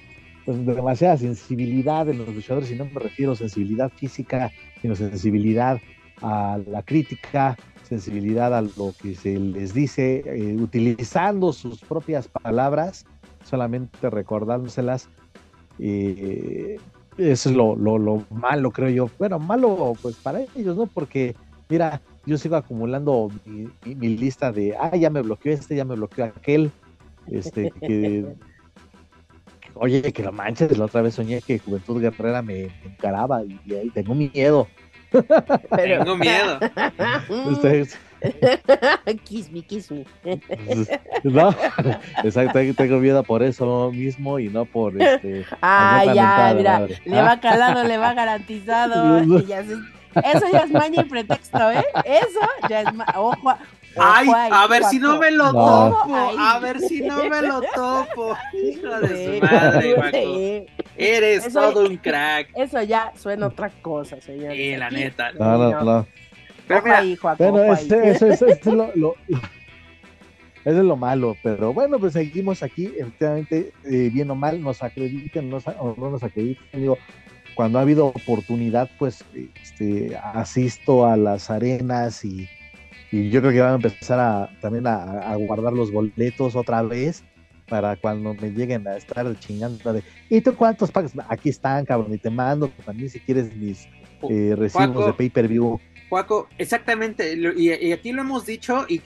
pues, demasiada sensibilidad en los luchadores, y no me refiero a sensibilidad física, sino sensibilidad a la crítica, sensibilidad a lo que se les dice, eh, utilizando sus propias palabras, solamente recordándoselas. Eh, eso es lo, lo, malo, creo yo. Bueno, malo pues para ellos, ¿no? Porque, mira, yo sigo acumulando mi, mi lista de, ah, ya me bloqueó este, ya me bloqueó aquel, este, que Oye, que lo manches, la otra vez soñé que Juventud Guerrera me, encaraba y, ahí tengo miedo. Tengo miedo. Ustedes. Kiss me, kiss me. no, exacto, tengo miedo por eso mismo y no por este. Ah, ya, mira, le va calado, le va garantizado. eso ya es maña y pretexto, ¿eh? Eso ya es. Ojo, Ay, a ver si no me lo topo, a ver si no me lo topo. Hijo de su madre, Guaco. Eres todo un crack. Eso ya suena otra cosa, señor. Sí, la neta. No, no, no. Pero mira, bueno, eso, eso, es lo, lo, es lo malo, pero bueno, pues seguimos aquí, efectivamente, eh, bien o mal, nos acrediten o no nos acrediten, digo, cuando ha habido oportunidad, pues este, asisto a las arenas y y yo creo que van a empezar a, también a, guardar los boletos otra vez para cuando me lleguen a estar chingando de, ¿y tú cuántos pagas? Aquí están, cabrón, y te mando también si quieres mis eh, recibos de pay-per-view. Juaco, exactamente, y, aquí lo hemos dicho y,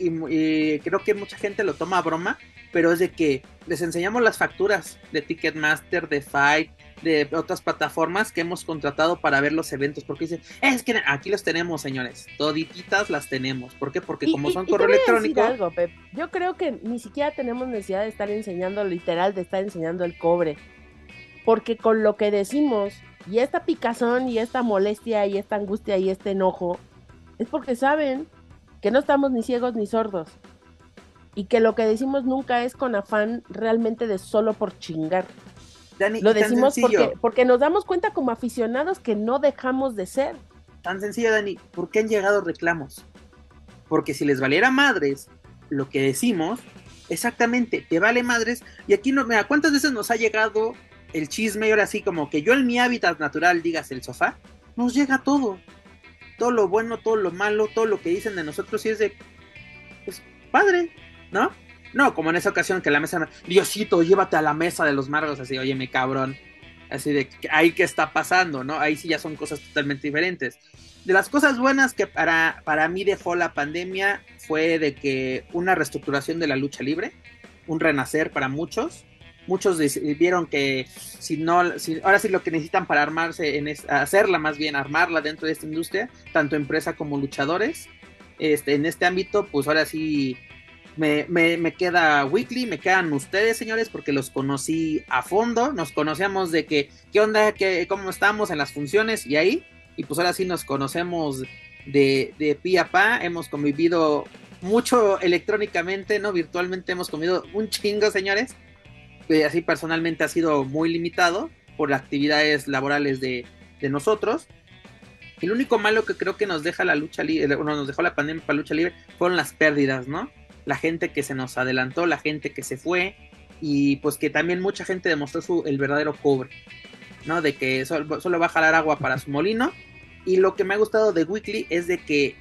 creo que mucha gente lo toma a broma, pero es de que les enseñamos las facturas de Ticketmaster, de Fight, de otras plataformas que hemos contratado para ver los eventos, porque dicen, es que aquí los tenemos, señores, todititas las tenemos. ¿Por qué? Porque como son correo electrónico. Algo, Yo creo que ni siquiera tenemos necesidad de estar enseñando, literal, de estar enseñando el cobre. Porque con lo que decimos, y esta picazón, y esta molestia, y esta angustia, y este enojo, es porque saben que no estamos ni ciegos ni sordos. Y que lo que decimos nunca es con afán realmente de solo por chingar lo decimos porque, porque nos damos cuenta como aficionados que no dejamos de ser. Tan sencillo, Dani. ¿Por qué han llegado reclamos? Porque si les valiera madres lo que decimos, exactamente, te vale madres. Y aquí no, mira, ¿cuántas veces nos ha llegado el chisme y ahora sí como que yo en mi hábitat natural, digas el sofá, nos llega todo. Todo lo bueno, todo lo malo, todo lo que dicen de nosotros y es de, pues, padre, ¿no? No, como en esa ocasión que la mesa, Diosito, llévate a la mesa de los margos, así, oye, mi cabrón, así de, ahí qué está pasando, ¿no? Ahí sí ya son cosas totalmente diferentes. De las cosas buenas que para, para mí dejó la pandemia fue de que una reestructuración de la lucha libre, un renacer para muchos, muchos vieron que si no, ahora sí lo que necesitan para armarse, en hacerla más bien, armarla dentro de esta industria, tanto empresa como luchadores, este, en este ámbito, pues ahora sí me, me, queda Weekly, me quedan ustedes, señores, porque los conocí a fondo, nos conocíamos de que, qué onda, que, cómo estamos en las funciones y ahí, y pues ahora sí nos conocemos de, de pi a pa, hemos convivido mucho electrónicamente, ¿no? Virtualmente hemos comido un chingo, señores, así personalmente ha sido muy limitado por las actividades laborales de, de nosotros. El único malo que creo que nos deja la lucha libre, nos dejó la pandemia para lucha libre, fueron las pérdidas, ¿no? La gente que se nos adelantó, la gente que se fue, y pues que también mucha gente demostró su, el verdadero cobre, ¿no? De que solo, solo va a jalar agua para su molino. Y lo que me ha gustado de Weekly es de que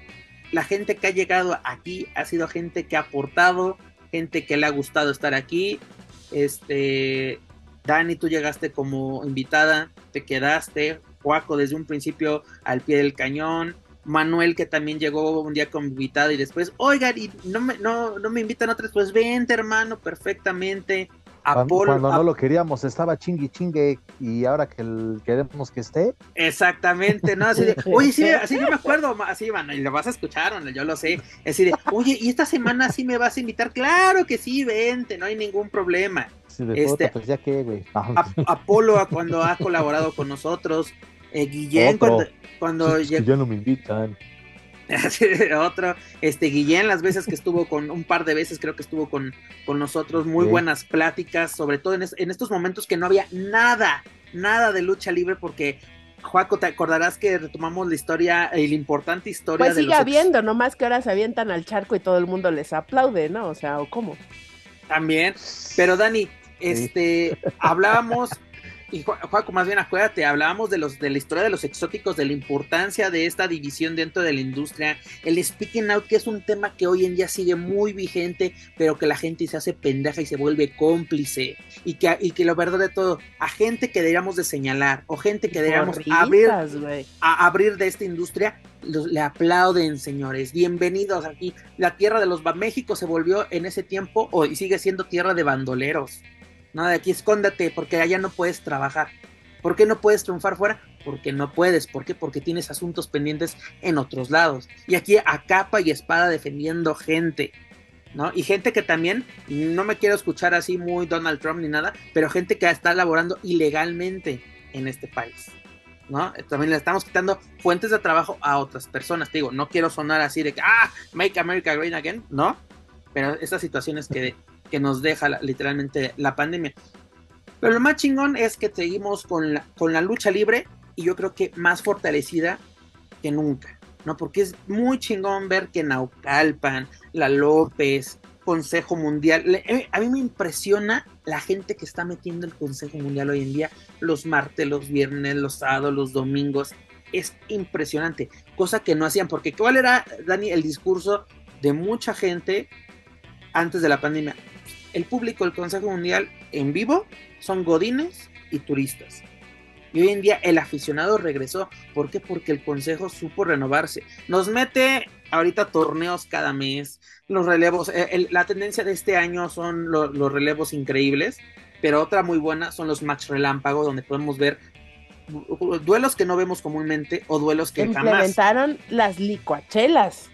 la gente que ha llegado aquí ha sido gente que ha aportado, gente que le ha gustado estar aquí. Este, Dani, tú llegaste como invitada, te quedaste. Juaco desde un principio al pie del cañón. Manuel que también llegó un día como invitado y después, oigan, y no me, no, no me invitan otras, pues vente hermano, perfectamente. Apolo, cuando, no lo queríamos estaba chingui chingue y ahora que queremos que esté. Exactamente, ¿no? Así de, oye, sí, así yo me acuerdo, así, mano, y lo vas a escuchar, yo lo sé. Así de, oye, ¿y esta semana sí me vas a invitar? Claro que sí, vente, no hay ningún problema. este, pues ya que, güey. Apolo cuando ha colaborado con nosotros, eh, Guillén cuando, cuando ya no me invitan. otro, este Guillén, las veces que estuvo con, un par de veces creo que estuvo con, con nosotros, muy buenas pláticas, sobre todo en, en, estos momentos que no había nada, nada de lucha libre, porque Juaco, te acordarás que retomamos la historia, y la importante historia pues sigue habiendo, nomás que ahora se avientan al charco y todo el mundo les aplaude, ¿no? O sea, ¿o cómo? También, pero Dani, este, hablábamos y Juaco, más bien acuérdate, hablábamos de los de la historia de los exóticos, de la importancia de esta división dentro de la industria, el speaking out, que es un tema que hoy en día sigue muy vigente, pero que la gente se hace pendeja y se vuelve cómplice, y que, y que lo verdad de todo, a gente que deberíamos de señalar, o gente que deberíamos abrir, a abrir de esta industria, le aplauden, señores. Bienvenidos aquí. La tierra de los México se volvió en ese tiempo, o, y sigue siendo tierra de bandoleros. No, de aquí escóndete porque allá no puedes trabajar. ¿Por qué no puedes triunfar fuera? Porque no puedes. ¿Por qué? Porque tienes asuntos pendientes en otros lados. Y aquí a capa y espada defendiendo gente. ¿No? Y gente que también, no me quiero escuchar así muy Donald Trump ni nada, pero gente que está laborando ilegalmente en este país. ¿no? También le estamos quitando fuentes de trabajo a otras personas. Te digo, no quiero sonar así de que, ah, make America great again, ¿no? Pero estas situaciones que que nos deja literalmente la pandemia. Pero lo más chingón es que seguimos con la, con la lucha libre y yo creo que más fortalecida que nunca, ¿no? Porque es muy chingón ver que Naucalpan, La López, Consejo Mundial, eh, a mí me impresiona la gente que está metiendo el Consejo Mundial hoy en día, los martes, los viernes, los sábados, los domingos, es impresionante, cosa que no hacían, porque ¿cuál era, Dani, el discurso de mucha gente antes de la pandemia? El público del Consejo Mundial en vivo son godines y turistas. Y hoy en día el aficionado regresó. ¿Por qué? Porque el Consejo supo renovarse. Nos mete ahorita torneos cada mes. Los relevos, eh, la tendencia de este año son los relevos increíbles. Pero otra muy buena son los match relámpago, donde podemos ver duelos que no vemos comúnmente o duelos que Implementaron las licuachelas.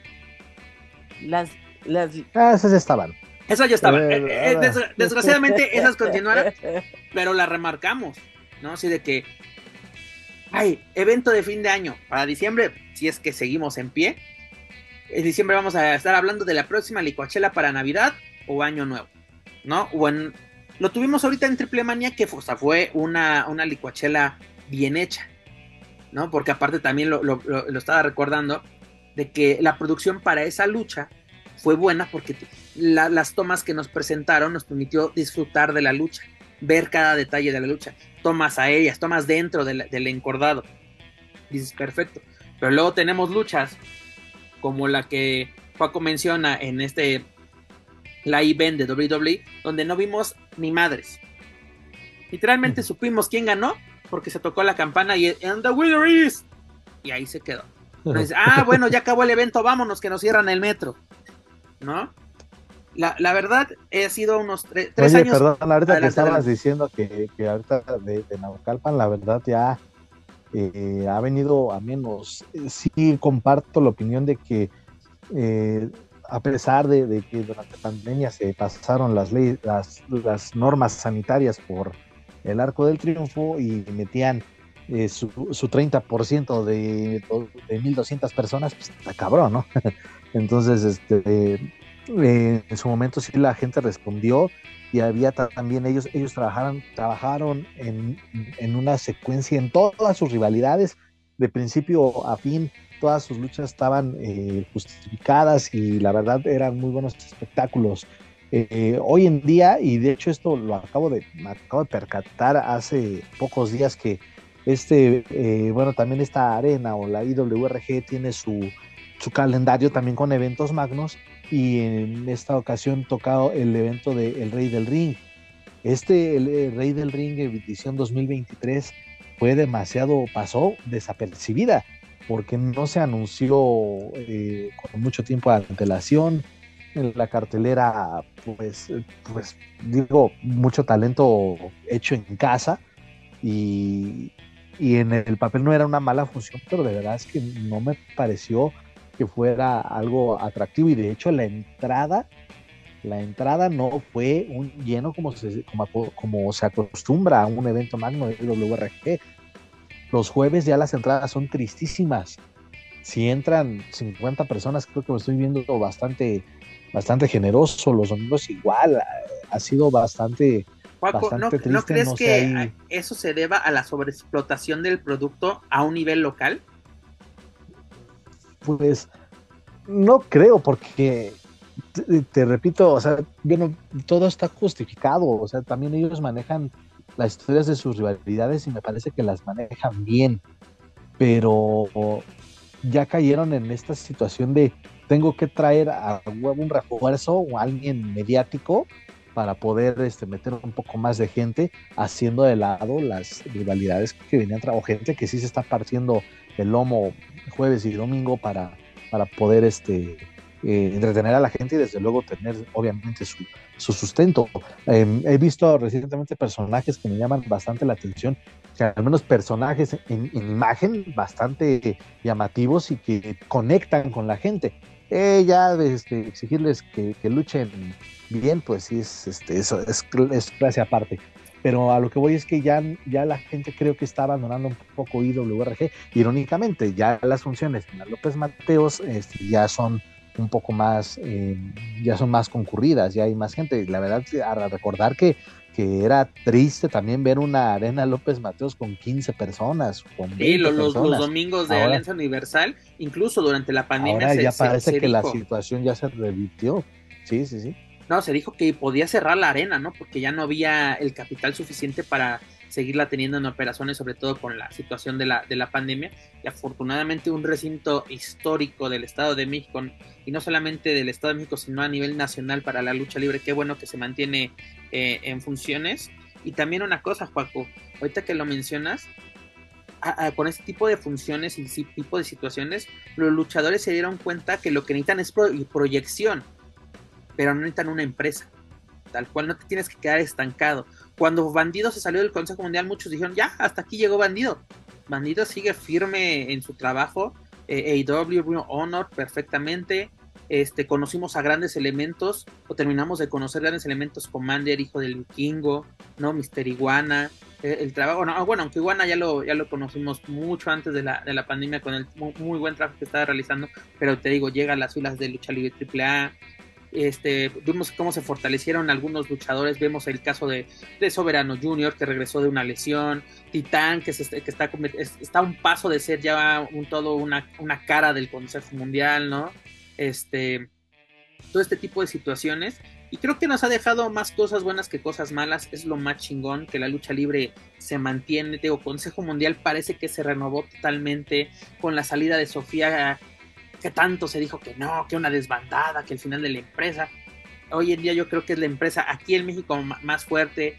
Las, las... Ah, esas estaban. Esas ya estaban. Eh, eh, desgraciadamente esas continuaron, pero las remarcamos, ¿no? Así de que, ay, evento de fin de año para diciembre, si es que seguimos en pie. En diciembre vamos a estar hablando de la próxima licuachela para Navidad o Año Nuevo, ¿no? O en, lo tuvimos ahorita en Triple Manía, que fue una, una licuachela bien hecha, ¿no? Porque aparte también lo, lo estaba recordando de que la producción para esa lucha fue buena porque las tomas que nos presentaron nos permitió disfrutar de la lucha, ver cada detalle de la lucha, tomas aéreas, tomas dentro del, encordado. Dices, perfecto. Pero luego tenemos luchas como la que Paco menciona en este la event de WWE, donde no vimos ni madres. Literalmente supimos quién ganó porque se tocó la campana y and the winner is y ahí se quedó. ah, bueno, ya acabó el evento, vámonos que nos cierran el metro. ¿No? La, la verdad, he sido unos tres años. Perdón, ahorita que estabas diciendo que, que ahorita de, de Naucalpan, la verdad ya eh, ha venido a menos. Sí comparto la opinión de que eh, a pesar de, que durante la pandemia se pasaron las, leyes, las, las, normas sanitarias por el arco del triunfo y metían eh, su, su 30% de, de 1.200 personas, pues está cabrón, ¿no? Entonces, este, en su momento sí la gente respondió y había también ellos, ellos trabajaron, trabajaron en, en, una secuencia en todas sus rivalidades, de principio a fin, todas sus luchas estaban eh, justificadas y la verdad eran muy buenos espectáculos. Eh, hoy en día, y de hecho esto lo acabo de, me acabo de percatar hace pocos días que este, eh, bueno, también esta arena o la IWRG tiene su, su calendario también con eventos magnos y en esta ocasión tocado el evento de El Rey del Ring. Este el, Rey del Ring edición 2023 fue demasiado, pasó desapercibida porque no se anunció eh, con mucho tiempo de antelación. En la cartelera, pues, pues digo, mucho talento hecho en casa y, y en el papel no era una mala función, pero de verdad es que no me pareció que fuera algo atractivo y de hecho la entrada la entrada no fue un lleno como se, como, se acostumbra a un evento magno de WRG. Los jueves ya las entradas son tristísimas. Si entran 50 personas, creo que lo estoy viendo bastante, bastante generoso. Los domingos igual, ha sido bastante, bastante ¿no, crees que eso se deba a la sobreexplotación del producto a un nivel local? Pues no creo, porque te, repito, o sea, bueno, todo está justificado, o sea, también ellos manejan las historias de sus rivalidades y me parece que las manejan bien, pero ya cayeron en esta situación de tengo que traer a un refuerzo o alguien mediático para poder este, meter un poco más de gente haciendo de lado las rivalidades que venían o gente que sí se está partiendo el lomo jueves y domingo para, para poder este, eh, entretener a la gente y desde luego tener obviamente su, su sustento. Em, he visto recientemente personajes que me llaman bastante la atención, que al menos personajes en, imagen bastante llamativos y que conectan con la gente. Eh, ya este, exigirles que, luchen bien, pues sí, es, este, eso es, es clase aparte pero a lo que voy es que ya, ya la gente creo que está abandonando un poco IWRG. Irónicamente, ya las funciones la López Mateos este, ya son un poco más, eh, ya son más concurridas, ya hay más gente. La verdad, a recordar que, que era triste también ver una arena López Mateos con 15 personas. Con sí, los, domingos de Alianza Universal, incluso durante la pandemia. Ahora ya parece que la situación ya se revirtió. Sí, sí, sí. No, se dijo que podía cerrar la arena, ¿no? Porque ya no había el capital suficiente para seguirla teniendo en operaciones, sobre todo con la situación de la, de la pandemia. Y afortunadamente un recinto histórico del Estado de México, y no solamente del Estado de México, sino a nivel nacional para la lucha libre, qué bueno que se mantiene eh, en funciones. Y también una cosa, Juaco, ahorita que lo mencionas, con este tipo de funciones y tipo de situaciones, los luchadores se dieron cuenta que lo que necesitan es proyección pero no necesitan una empresa. Tal cual no te tienes que quedar estancado. Cuando Bandido se salió del Consejo Mundial, muchos dijeron, ya, hasta aquí llegó Bandido. Bandido sigue firme en su trabajo. Eh, AW Honor perfectamente. Este, conocimos a grandes elementos, o terminamos de conocer grandes elementos, Commander, hijo del vikingo, ¿no? Mister Iguana, eh, el trabajo, bueno, aunque Iguana ya lo, ya lo conocimos mucho antes de la, de la pandemia con el muy, buen trabajo que estaba realizando, pero te digo, llega a las filas de lucha libre AAA, este, vimos cómo se fortalecieron algunos luchadores. Vemos el caso de, Soberano Junior que regresó de una lesión. Titán que, está a un paso de ser ya un todo una, una cara del Consejo Mundial, ¿no? Este, todo este tipo de situaciones Y creo que nos ha dejado más cosas buenas que cosas malas. Es lo más chingón que la lucha libre se mantiene. Digo, Consejo Mundial parece que se renovó totalmente con la salida de Sofía, que tanto se dijo que no, que una desbandada, que el final de la empresa. Hoy en día yo creo que es la empresa aquí en México más fuerte.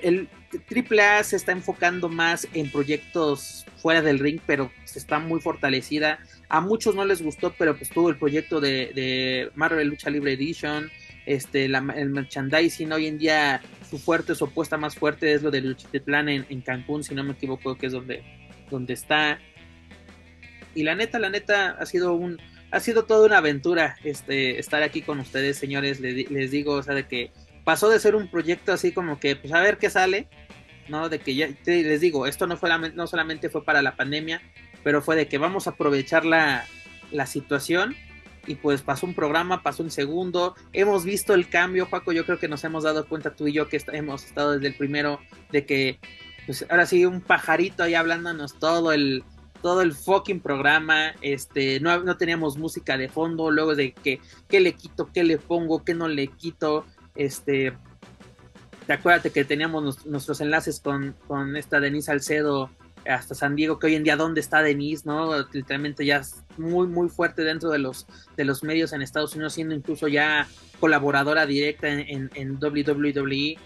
El AAA se está enfocando más en proyectos fuera del ring, pero se está muy fortalecida. A muchos no les gustó, pero pues tuvo el proyecto de, de Marvel Lucha Libre Edition este, el merchandising hoy en día su fuerte, su apuesta más fuerte es lo del Plan en, en Cancún, si no me equivoco, que es donde, donde está. Y la neta, la neta, ha sido un, ha sido toda una aventura este, estar aquí con ustedes, señores. Les, digo, o sea, de que pasó de ser un proyecto así como que, pues a ver qué sale, ¿no? De que ya, les digo, esto no, fue no solamente fue para la pandemia, pero fue de que vamos a aprovechar la, la situación y pues pasó un programa, pasó un segundo, hemos visto el cambio, Paco, yo creo que nos hemos dado cuenta tú y yo que hemos estado desde el primero de que pues ahora sí un pajarito ahí hablándonos todo el todo el fucking programa, este, no, no teníamos música de fondo, luego de que qué le quito, qué le pongo, qué no le quito, este, te acuérdate que teníamos nuestros enlaces con, con esta Denise Salcedo hasta San Diego, que hoy en día dónde está Denise, ¿no? Literalmente ya es muy, muy fuerte dentro de los, de los medios en Estados Unidos, siendo incluso ya colaboradora directa en, en, WWE.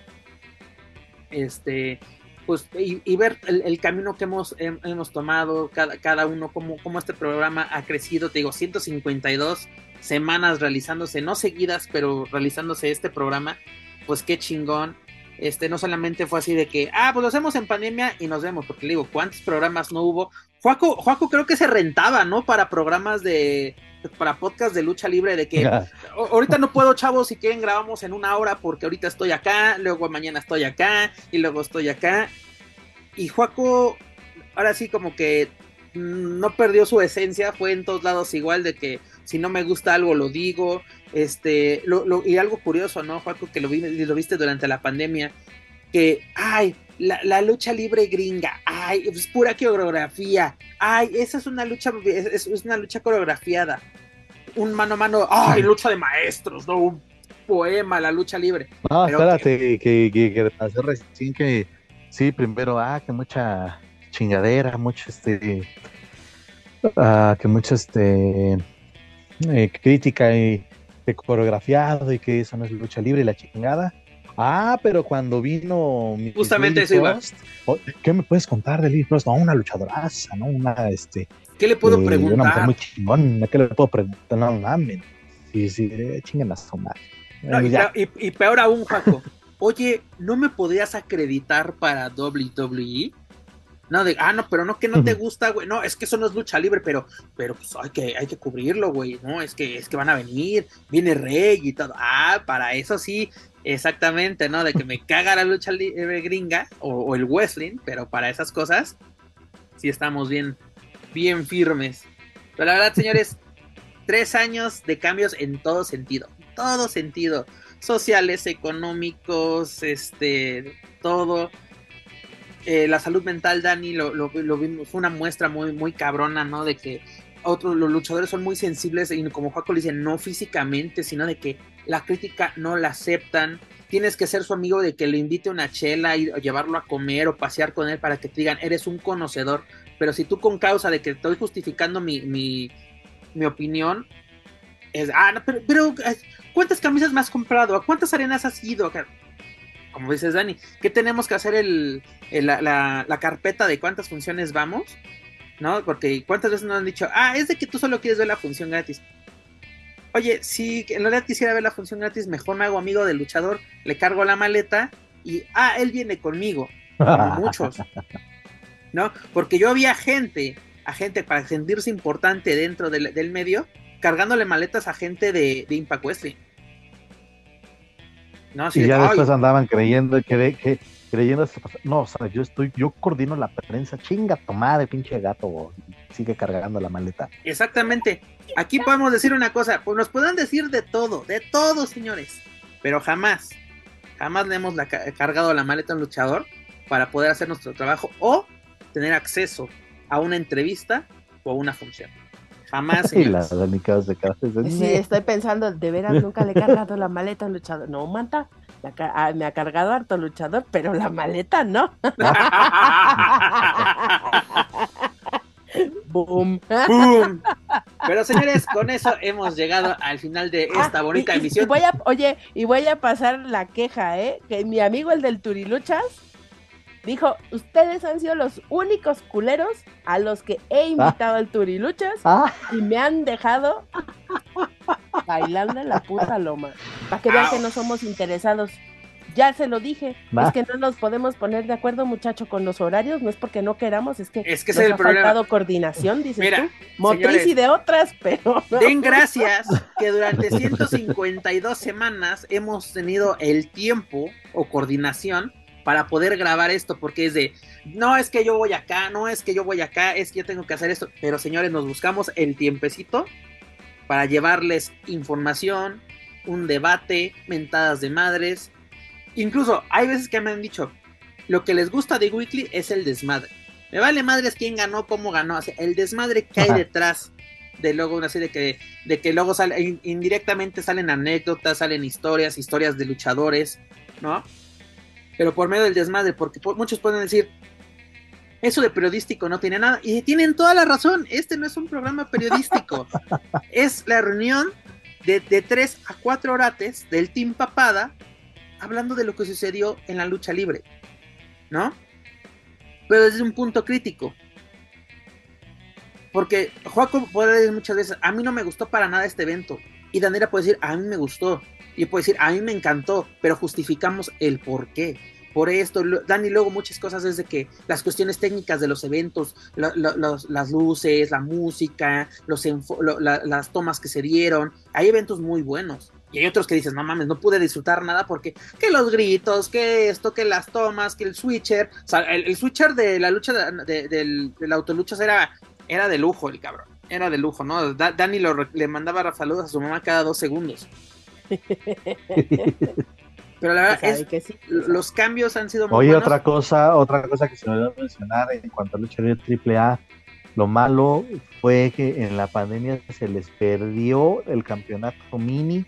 Este, pues, y, ver el, camino que hemos, hemos tomado, cada, cada uno, cómo, cómo este programa ha crecido, te digo, 152 semanas realizándose, no seguidas, pero realizándose este programa, pues qué chingón este, no solamente fue así de que, ah, pues lo hacemos en pandemia y nos vemos, porque le digo, ¿cuántos programas no hubo? Juaco, Juaco creo que se rentaba, ¿no? Para programas de, para podcast de lucha libre, de que ahorita no puedo, chavos, si quieren grabamos en una hora porque ahorita estoy acá, luego mañana estoy acá y luego estoy acá. Y Juaco, ahora sí como que no perdió su esencia, fue en todos lados igual de que si no me gusta algo lo digo, este, lo, y algo curioso, ¿no, Juaco? Que lo, lo viste durante la pandemia, que, ay, la, lucha libre gringa, ay, es pura coreografía, ay, esa es una lucha, es, una lucha coreografiada, un mano a mano, ay, lucha de maestros, ¿no? Un poema, la lucha libre. No, espérate, que, que, que, pasó recién que, sí, primero, ah, que mucha chingadera, mucho, este, ah, que mucho, este, eh, crítica y de coreografiado y que eso no es lucha libre y la chingada. Ah, pero cuando vino justamente eso iba. ¿Qué me puedes contar de Lily Frost? No, una luchadoraza, ¿no? Una este. ¿Qué le puedo eh, preguntar? Una mujer muy chingón, ¿qué le puedo preguntar? No mames. Sí, sí, eh, chinguen a su y, y, peor aún, Jaco. Oye, ¿no me podrías acreditar para WWE? No, de, ah, no, pero no que no te gusta, güey. No, es que eso no es lucha libre, pero, pero pues hay que, hay que cubrirlo, güey. No, es que, es que van a venir, viene Rey y todo. Ah, para eso sí, exactamente, ¿no? De que me caga la lucha libre gringa o, el wrestling, pero para esas cosas sí estamos bien, bien firmes. Pero la verdad, señores, tres años de cambios en todo sentido, todo sentido. Sociales, económicos, este, todo eh, la salud mental, Dani, lo, lo, vimos, fue una muestra muy, muy cabrona, ¿no? De que otros, los luchadores son muy sensibles y como Juaco le dice, no físicamente, sino de que la crítica no la aceptan. Tienes que ser su amigo de que le invite una chela y llevarlo a comer o pasear con él para que te digan, eres un conocedor. Pero si tú con causa de que estoy justificando mi, mi, mi opinión, es, ah, pero, pero, ¿cuántas camisas me has comprado? ¿A cuántas arenas has ido? Como dices Dani, ¿qué tenemos que hacer el, la, carpeta de cuántas funciones vamos? ¿No? Porque cuántas veces nos han dicho, ah, es de que tú solo quieres ver la función gratis. Oye, si en realidad quisiera ver la función gratis, mejor me hago amigo del luchador, le cargo la maleta y, ah, él viene conmigo, como muchos. ¿No? Porque yo había gente, a gente para sentirse importante dentro del, medio, cargándole maletas a gente de, de Impact Wrestling y ya después andaban creyendo que, que creyendo no, o sea, yo estoy, yo coordino la prensa, chinga tomada de pinche gato, sigue cargando la maleta. Exactamente. Aquí podemos decir una cosa, pues nos pueden decir de todo, de todo, señores, pero jamás, jamás le hemos cargado la maleta a un luchador para poder hacer nuestro trabajo o tener acceso a una entrevista o a una función. Jamás. Y las danicadas de cabeza. Sí, estoy pensando, de veras nunca le he cargado la maleta a un luchador. No, manta, ah, me ha cargado harto luchador, pero la maleta no. Boom. Boom. Pero señores, con eso hemos llegado al final de ah, esta bonita emisión. voy a, oye, y voy a pasar la queja, ¿eh? Que mi amigo el del Turiluchas dijo, ustedes han sido los únicos culeros a los que he ah. invitado al Turiluchas ah. y me han dejado bailando en la puta loma. Para que vean que no somos interesados ya se lo dije, es que no nos podemos poner de acuerdo, muchacho, con los horarios, no es porque no queramos, es que, es que nos es el ha faltado coordinación, dices tú, motriz y de otras, pero... Den gracias que durante 152 semanas hemos tenido el tiempo o coordinación para poder grabar esto, porque es de, no es que yo voy acá, no es que yo voy acá, es que yo tengo que hacer esto, pero señores, nos buscamos el tiempecito para llevarles información, un debate, mentadas de madres, Incluso hay veces que me han dicho, lo que les gusta de Weekly es el desmadre. Me vale madres quién ganó, cómo ganó, el desmadre que hay detrás de luego una serie que, de que luego sale, indirectamente salen anécdotas, salen historias, historias de luchadores, ¿no? Pero por medio del desmadre, porque muchos pueden decir, eso de periodístico no tiene nada, y tienen toda la razón, este no es un programa periodístico, es la reunión de, de tres a cuatro horates del Team Papada hablando de lo que sucedió en la lucha libre, ¿no? Pero desde un punto crítico. Porque Joaco puede decir muchas veces, a mí no me gustó para nada este evento. Y Daniela puede decir, a mí me gustó. Y puede decir, a mí me encantó. Pero justificamos el por qué. Por esto, Dani, luego muchas cosas es de que las cuestiones técnicas de los eventos, las luces, la música, los las tomas que se dieron, hay eventos muy buenos. Y hay otros que dices, no mames, no pude disfrutar nada porque que los gritos, que esto, que las tomas, que el switcher. O sea, el, switcher de la lucha de, del, autoluchas era, era de lujo, el cabrón. Era de lujo, ¿no? Dani le mandaba saludos a su mamá cada dos segundos. Pero la verdad es que los cambios han sido muy Oye, otra cosa, otra cosa que se me olvidó mencionar en cuanto a lucha libre AAA, lo malo fue que en la pandemia se les perdió el campeonato mini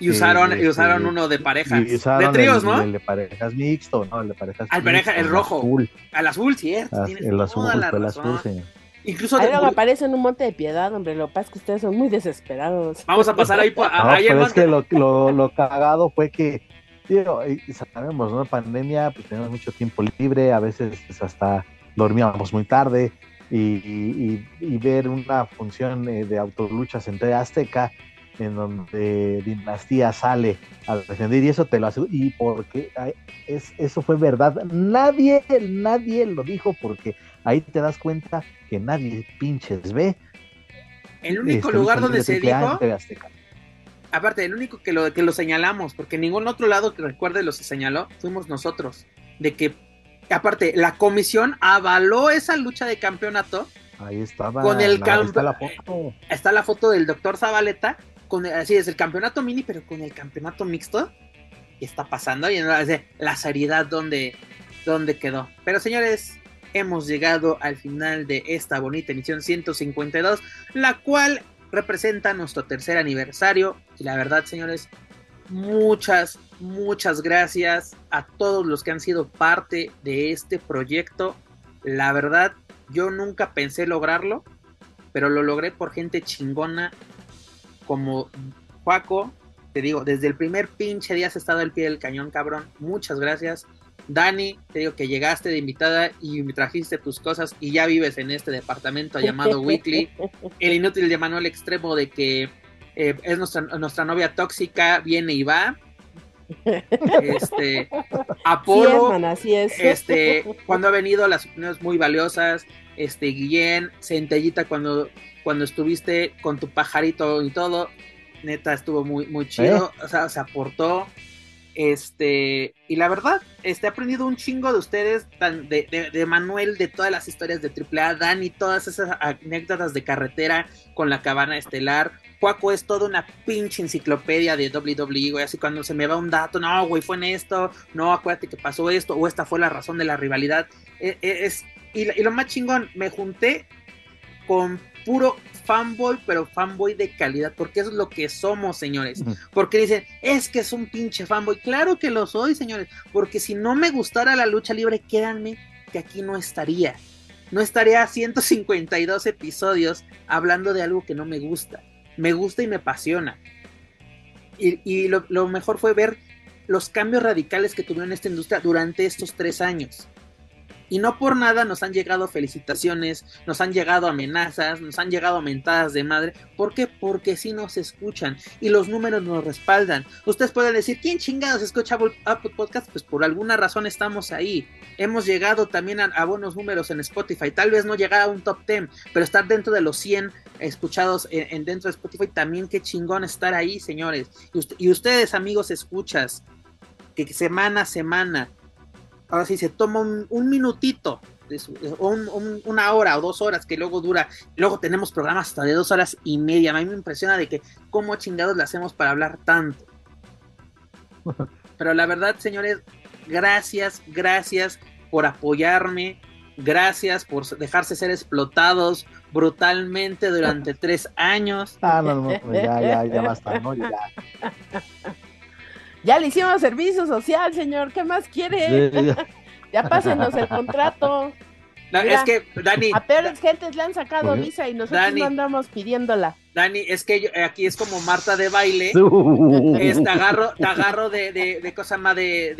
y usaron, y usaron uno de parejas. de tríos, ¿no? El de parejas mixto, ¿no? El de parejas. Al pareja, el rojo. Azul. Al azul, cierto. Ah, el azul, el azul, sí. Incluso ahí aparece en un monte de piedad, hombre. Lo que pasa es que ustedes son muy desesperados. Vamos a pasar ahí. no, pero es que lo, lo, lo, cagado fue que, digo, sabemos, ¿no? Pandemia, pues tenemos mucho tiempo libre, a veces pues, hasta dormíamos muy tarde. Y, y, y ver una función eh, de autoluchas entre Azteca en donde Dinastía sale a defender y eso te lo hace y porque es, eso fue verdad nadie nadie lo dijo porque ahí te das cuenta que nadie pinches ve el único este, lugar donde se dijo aparte el único que lo que lo señalamos porque ningún otro lado que recuerde lo se señaló fuimos nosotros de que aparte la comisión avaló esa lucha de campeonato Ahí estaba. Con el está la foto. Está la foto del doctor Zabaleta así es el campeonato mini, pero con el campeonato mixto, ¿qué está pasando? Y la seriedad donde, donde quedó. Pero señores, hemos llegado al final de esta bonita emisión 152, la cual representa nuestro tercer aniversario. Y la verdad, señores, muchas, muchas gracias a todos los que han sido parte de este proyecto. La verdad, yo nunca pensé lograrlo, pero lo logré por gente chingona como Juaco, te digo, desde el primer pinche día has estado al pie del cañón, cabrón. Muchas gracias. Dani, te digo que llegaste de invitada y me trajiste tus cosas y ya vives en este departamento llamado Weekly. El inútil de Manuel Extremo de que eh, es nuestra, nuestra novia tóxica, viene y va. Este, Apolo, este, cuando ha venido las opiniones muy valiosas, este, Guillén, Centellita cuando cuando estuviste con tu pajarito y todo, neta estuvo muy, muy chido, ¿Eh? o sea, se aportó. Este, y la verdad, este, he aprendido un chingo de ustedes, de, de, Manuel, de todas las historias de AAA, Dani, todas esas anécdotas de carretera con la cabana estelar. Cuaco es toda una pinche enciclopedia de WWE, güey. Así cuando se me va un dato, no, güey, fue en esto, no, acuérdate que pasó esto, o esta fue la razón de la rivalidad. E, e, es, y, y lo más chingón, me junté con puro fanboy, pero fanboy de calidad, porque eso es lo que somos, señores. Porque dicen, es que es un pinche fanboy. Claro que lo soy, señores, porque si no me gustara la lucha libre, créanme que aquí no estaría. No estaría 152 episodios hablando de algo que no me gusta. Me gusta y me apasiona. Y, lo, lo mejor fue ver los cambios radicales que tuvieron esta industria durante estos tres años. Y no por nada nos han llegado felicitaciones, nos han llegado amenazas, nos han llegado mentadas de madre. ¿Por qué? Porque sí nos escuchan y los números nos respaldan. Ustedes pueden decir, ¿quién chingados escucha Apple Podcast? Pues por alguna razón estamos ahí. Hemos llegado también a, buenos números en Spotify. Tal vez no llegar a un top 10, pero estar dentro de los 100 escuchados en, dentro de Spotify también qué chingón estar ahí, señores. Y, y ustedes, amigos, escuchas que semana a semana ahora sí se toma un, minutito, o una hora o dos horas que luego dura, luego tenemos programas hasta de dos horas y media. A mí me impresiona de que cómo chingados le hacemos para hablar tanto. Pero la verdad, señores, gracias, gracias por apoyarme, gracias por dejarse ser explotados brutalmente durante tres años. Ah, no, no, ya, ya, ya basta, ¿no? Ya. Ya le hicimos servicio social, señor. ¿Qué más quiere? ya pásenos el contrato. No, es que, Dani. A peores gentes le han sacado visa y nosotros no andamos pidiéndola. Dani, es que aquí es como Marta de baile. te agarro, te agarro de, de, de cosa más de,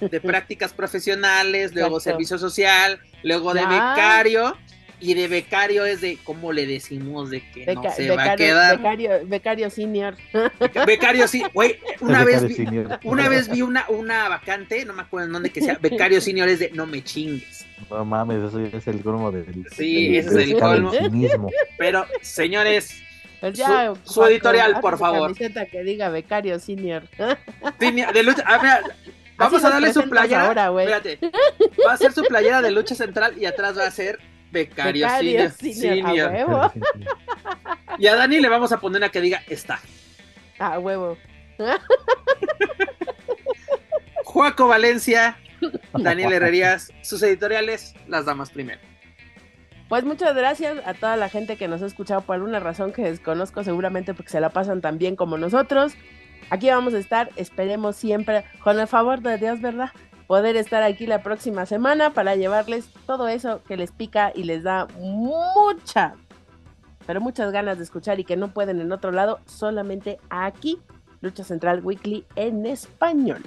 de, prácticas profesionales, luego servicio social, luego de becario y de becario es de cómo le decimos de que no se va a quedar. Becario, becario senior. Becario sí, güey, una vez vi, una vez vi una, una vacante, no me acuerdo en dónde que sea, becario senior es de no me chingues. No mames, eso es el colmo del Sí, ese es el colmo. Pero, señores, pues su, editorial, por favor. Camiseta que diga becario senior. de lucha, ah, vamos a darle su playera. Ahora, Espérate. Va a ser su playera de lucha central y atrás va a ser Becario, senior. Y a Dani le vamos a poner a que diga está. A huevo. Juaco Valencia, Daniel Herrerías, sus editoriales, las damas primero. Pues muchas gracias a toda la gente que nos ha escuchado por alguna razón que desconozco, seguramente porque se la pasan tan bien como nosotros. Aquí vamos a estar, esperemos siempre, con el favor de Dios, ¿verdad? Poder estar aquí la próxima semana para llevarles todo eso que les pica y les da mucha, pero muchas ganas de escuchar y que no pueden en otro lado, solamente aquí, Lucha Central Weekly en español.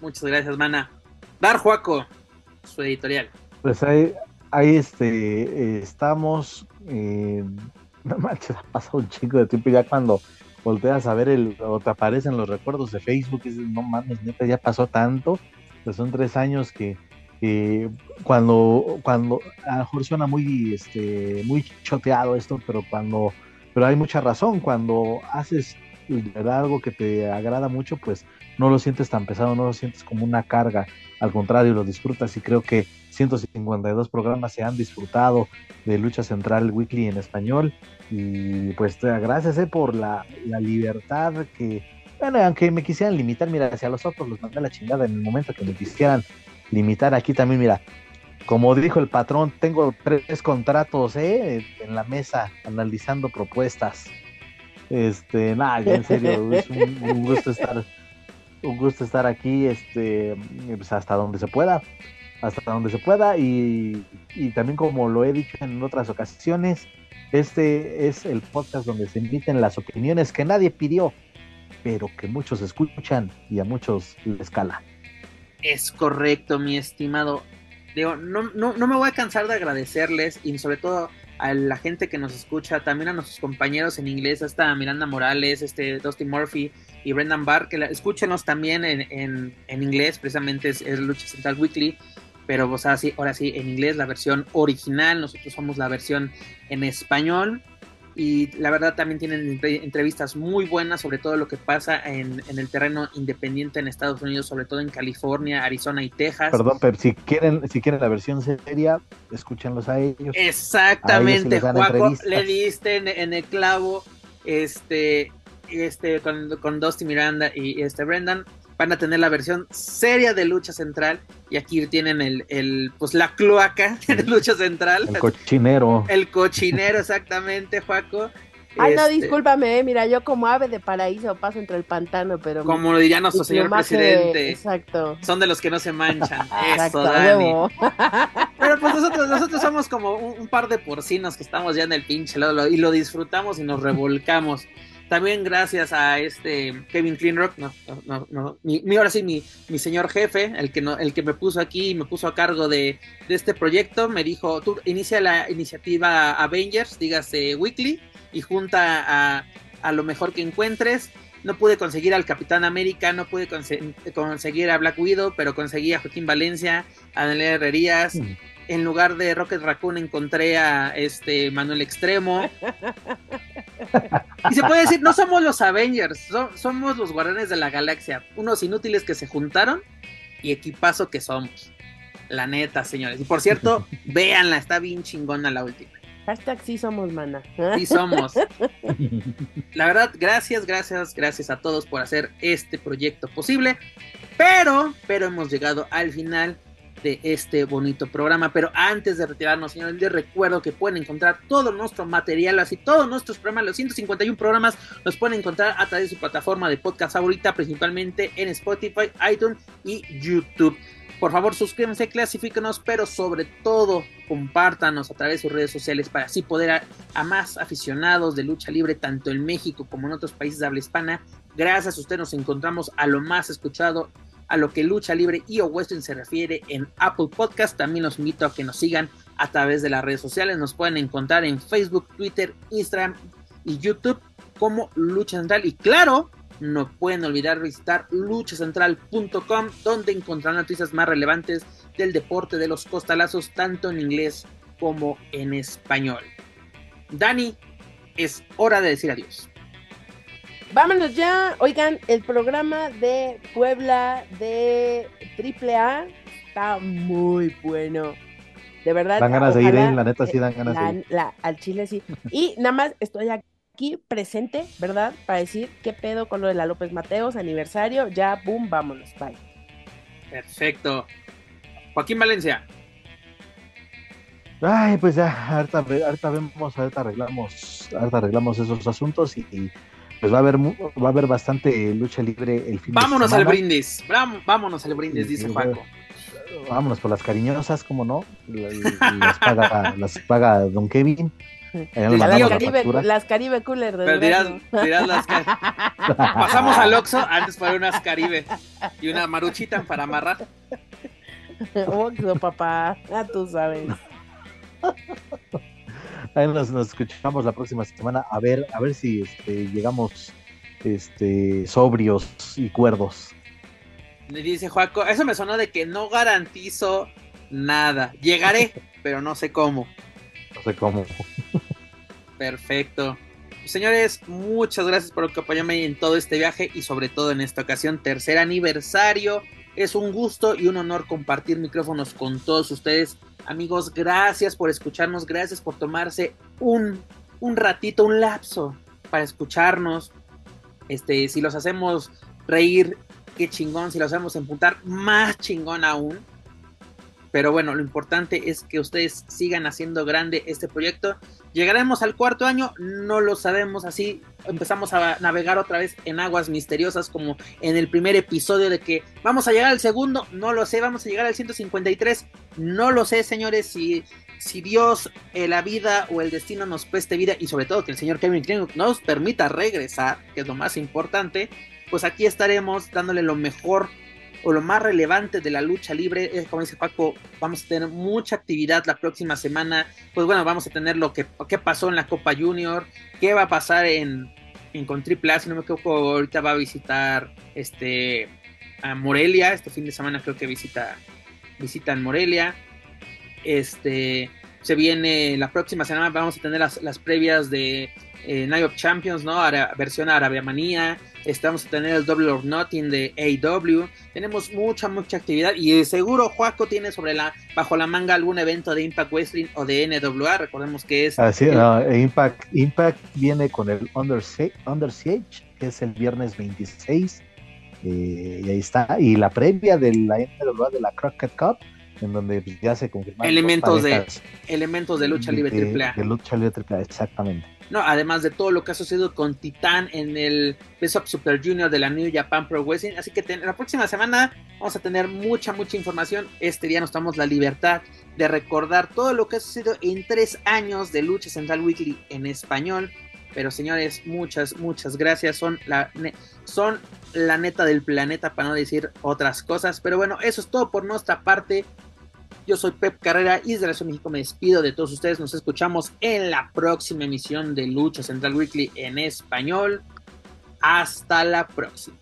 Muchas gracias, mana. Dar Juaco, su editorial. Pues ahí, ahí este, estamos. Eh, no manches, ha pasado un chico de tiempo ya cuando volteas a ver el, o te aparecen los recuerdos de Facebook y dices, no mames, neta, ya pasó tanto. Pues son tres años que, cuando, cuando, a lo mejor suena muy, este, muy choteado esto, pero cuando, pero hay mucha razón, cuando haces algo que te agrada mucho, pues no lo sientes tan pesado, no lo sientes como una carga, al contrario, lo disfrutas y creo que 152 programas se han disfrutado de Lucha Central Weekly en español y pues gracias eh, por la, libertad que, bueno, aunque me quisieran limitar, mira, hacia los otros los mandé a la chingada en el momento que me quisieran limitar aquí también, mira, como dijo el patrón, tengo tres contratos eh, en la mesa analizando propuestas. Este, nada, en serio, es un, gusto estar, un gusto estar aquí, este, pues hasta donde se pueda, hasta donde se pueda, y, y también como lo he dicho en otras ocasiones, este es el podcast donde se emiten las opiniones que nadie pidió, pero que muchos escuchan y a muchos les cala. Es correcto, mi estimado. Digo, no, no, no me voy a cansar de agradecerles y sobre todo a la gente que nos escucha, también a nuestros compañeros en inglés, hasta Miranda Morales, este Dusty Murphy y Brendan Barr, que escúchenos también en, en, inglés, precisamente es, es, Lucha Central Weekly pero o sea, sí, ahora sí, en inglés la versión original, nosotros somos la versión en español. Y la verdad también tienen entrevistas muy buenas sobre todo lo que pasa en, el terreno independiente en Estados Unidos, sobre todo en California, Arizona y Texas. Perdón, pero si quieren, si quieren la versión seria, escúchenlos a ellos. Exactamente, Juaco, le diste en, el clavo este, este, con, con Dusty Miranda y este Brendan van a tener la versión seria de Lucha Central y aquí tienen el, el pues la cloaca de Lucha Central. El cochinero. El cochinero, exactamente, Juaco. Ay, no, este, discúlpame, eh, mira, yo como ave de paraíso paso entre el pantano, pero... Como lo diría nuestro señor presidente. exacto. Son de los que no se manchan. Eso, Dani. pero pues nosotros, nosotros somos como un, par de porcinos que estamos ya en el pinche lado y lo disfrutamos y nos revolcamos. También gracias a este Kevin Cleanrock, no, no, no, mi, ahora sí, mi, mi señor jefe, el que, no, el que me puso aquí y me puso a cargo de, de este proyecto, me dijo, tú inicia la iniciativa Avengers, dígase Weekly, y junta a, a lo mejor que encuentres. No pude conseguir al Capitán América, no pude conseguir a Black Widow, pero conseguí a Joaquín Valencia, a Daniel Herrerías. Mm. En lugar de Rocket Raccoon encontré a este Manuel Extremo. y se puede decir, no somos los Avengers, somos los Guardianes de la Galaxia, unos inútiles que se juntaron y equipazo que somos. La neta, señores. Y por cierto, véanla, está bien chingona la última. Hashtag sí somos, mana. Sí somos. La verdad, gracias, gracias, gracias a todos por hacer este proyecto posible. Pero, pero hemos llegado al final de este bonito programa. Pero antes de retirarnos, señores, les recuerdo que pueden encontrar todo nuestro material, así todos nuestros programas, los 151 programas, los pueden encontrar a través de su plataforma de podcast favorita, principalmente en Spotify, iTunes y YouTube. Por favor, suscríbanse, clasifíquenos, pero sobre todo compártanos a través de sus redes sociales para así poder a, más aficionados de lucha libre, tanto en México como en otros países de habla hispana. Gracias a usted nos encontramos a lo más escuchado, a lo que lucha libre y o se refiere en Apple Podcast. También los invito a que nos sigan a través de las redes sociales. Nos pueden encontrar en Facebook, Twitter, Instagram y YouTube como Lucha Central. Y claro, no pueden olvidar visitar luchacentral.com donde encontrarán noticias más relevantes del deporte de los costalazos tanto en inglés como en español. Dani, es hora de decir adiós. Vámonos ya. Oigan, el programa de Puebla de AAA está muy bueno. De verdad. Dan ganas de ir, ¿eh? la neta sí dan ganas de ir. al Chile sí. Y nada más estoy aquí aquí presente, ¿verdad? Para decir qué pedo con lo de la López Mateos, aniversario, ya, boom, vámonos, bye. Perfecto. Joaquín Valencia. Ay, pues ya, ahorita, ahorita vemos, ahorita arreglamos, ahorita arreglamos esos asuntos y, pues va a haber va a haber bastante lucha libre el fin vámonos de semana. al brindis, vámonos al brindis, dice Juaco. Vámonos por las cariñosas, como no, las paga, las paga Don Kevin. Las Caribe, las Caribe Cooler. Pero dirás, dirás las Pasamos al Oxxo antes para unas Caribe y una maruchita para amarrar. Oxxo, papá, ya tú sabes. Ahí nos, nos, escuchamos la próxima semana a ver, a ver si este, llegamos este, sobrios y cuerdos. Le dice Juaco, eso me sonó de que no garantizo nada. Llegaré, pero no sé cómo. No sé cómo. Perfecto. Señores, muchas gracias por acompañarme en todo este viaje y sobre todo en esta ocasión, tercer aniversario. Es un gusto y un honor compartir micrófonos con todos ustedes. Amigos, gracias por escucharnos, gracias por tomarse un, un ratito, un lapso para escucharnos. Este, si los hacemos reír, qué chingón. Si los hacemos emputar, más chingón aún. Pero bueno, lo importante es que ustedes sigan haciendo grande este proyecto. ¿Llegaremos al cuarto año? No lo sabemos. Así empezamos a navegar otra vez en aguas misteriosas como en el primer episodio de que vamos a llegar al segundo. No lo sé. Vamos a llegar al 153. No lo sé, señores. Si, si Dios, eh, la vida o el destino nos preste vida y sobre todo que el señor Kevin Kling nos permita regresar, que es lo más importante, pues aquí estaremos dándole lo mejor o lo más relevante de la lucha libre. Es como dice Paco, vamos a tener mucha actividad la próxima semana. Pues bueno, vamos a tener lo que pasó en la Copa Junior, qué va a pasar en, en con si no me equivoco, ahorita va a visitar este a Morelia, este fin de semana creo que visita visitan Morelia. Este se viene la próxima semana vamos a tener las, las previas de eh, Night of Champions, ¿no? versión Arabia Manía. Estamos a tener el Double or Nothing de AW. Tenemos mucha, mucha actividad. Y seguro Juaco tiene sobre la, bajo la manga algún evento de Impact Wrestling o de NWA. Recordemos que es. Así, Impact, Impact viene con el Under, Under Siege, que es el viernes 26. Eh, y ahí está. Y la previa de la NWA de la Crockett Cup, en donde pues, ya se confirmaron. Elementos de, elementos de lucha libre triple A. De lucha libre triple A, exactamente. No, además de todo lo que ha sucedido con Titán en el Best of Super Junior de la New Japan Pro Wrestling. Así que la próxima semana vamos a tener mucha, mucha información. Este día nos damos la libertad de recordar todo lo que ha sucedido en tres años de Lucha Central Weekly en español. Pero señores, muchas, muchas gracias. Son la, son la neta del planeta para no decir otras cosas. Pero bueno, eso es todo por nuestra parte. Yo soy Pep Carrera y desde la Ciudad de México me despido de todos ustedes. Nos escuchamos en la próxima emisión de Lucha Central Weekly en español. Hasta la próxima.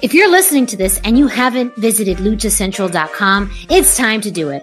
If you're listening to this and you haven't visited luchacentral.com, it's time to do it.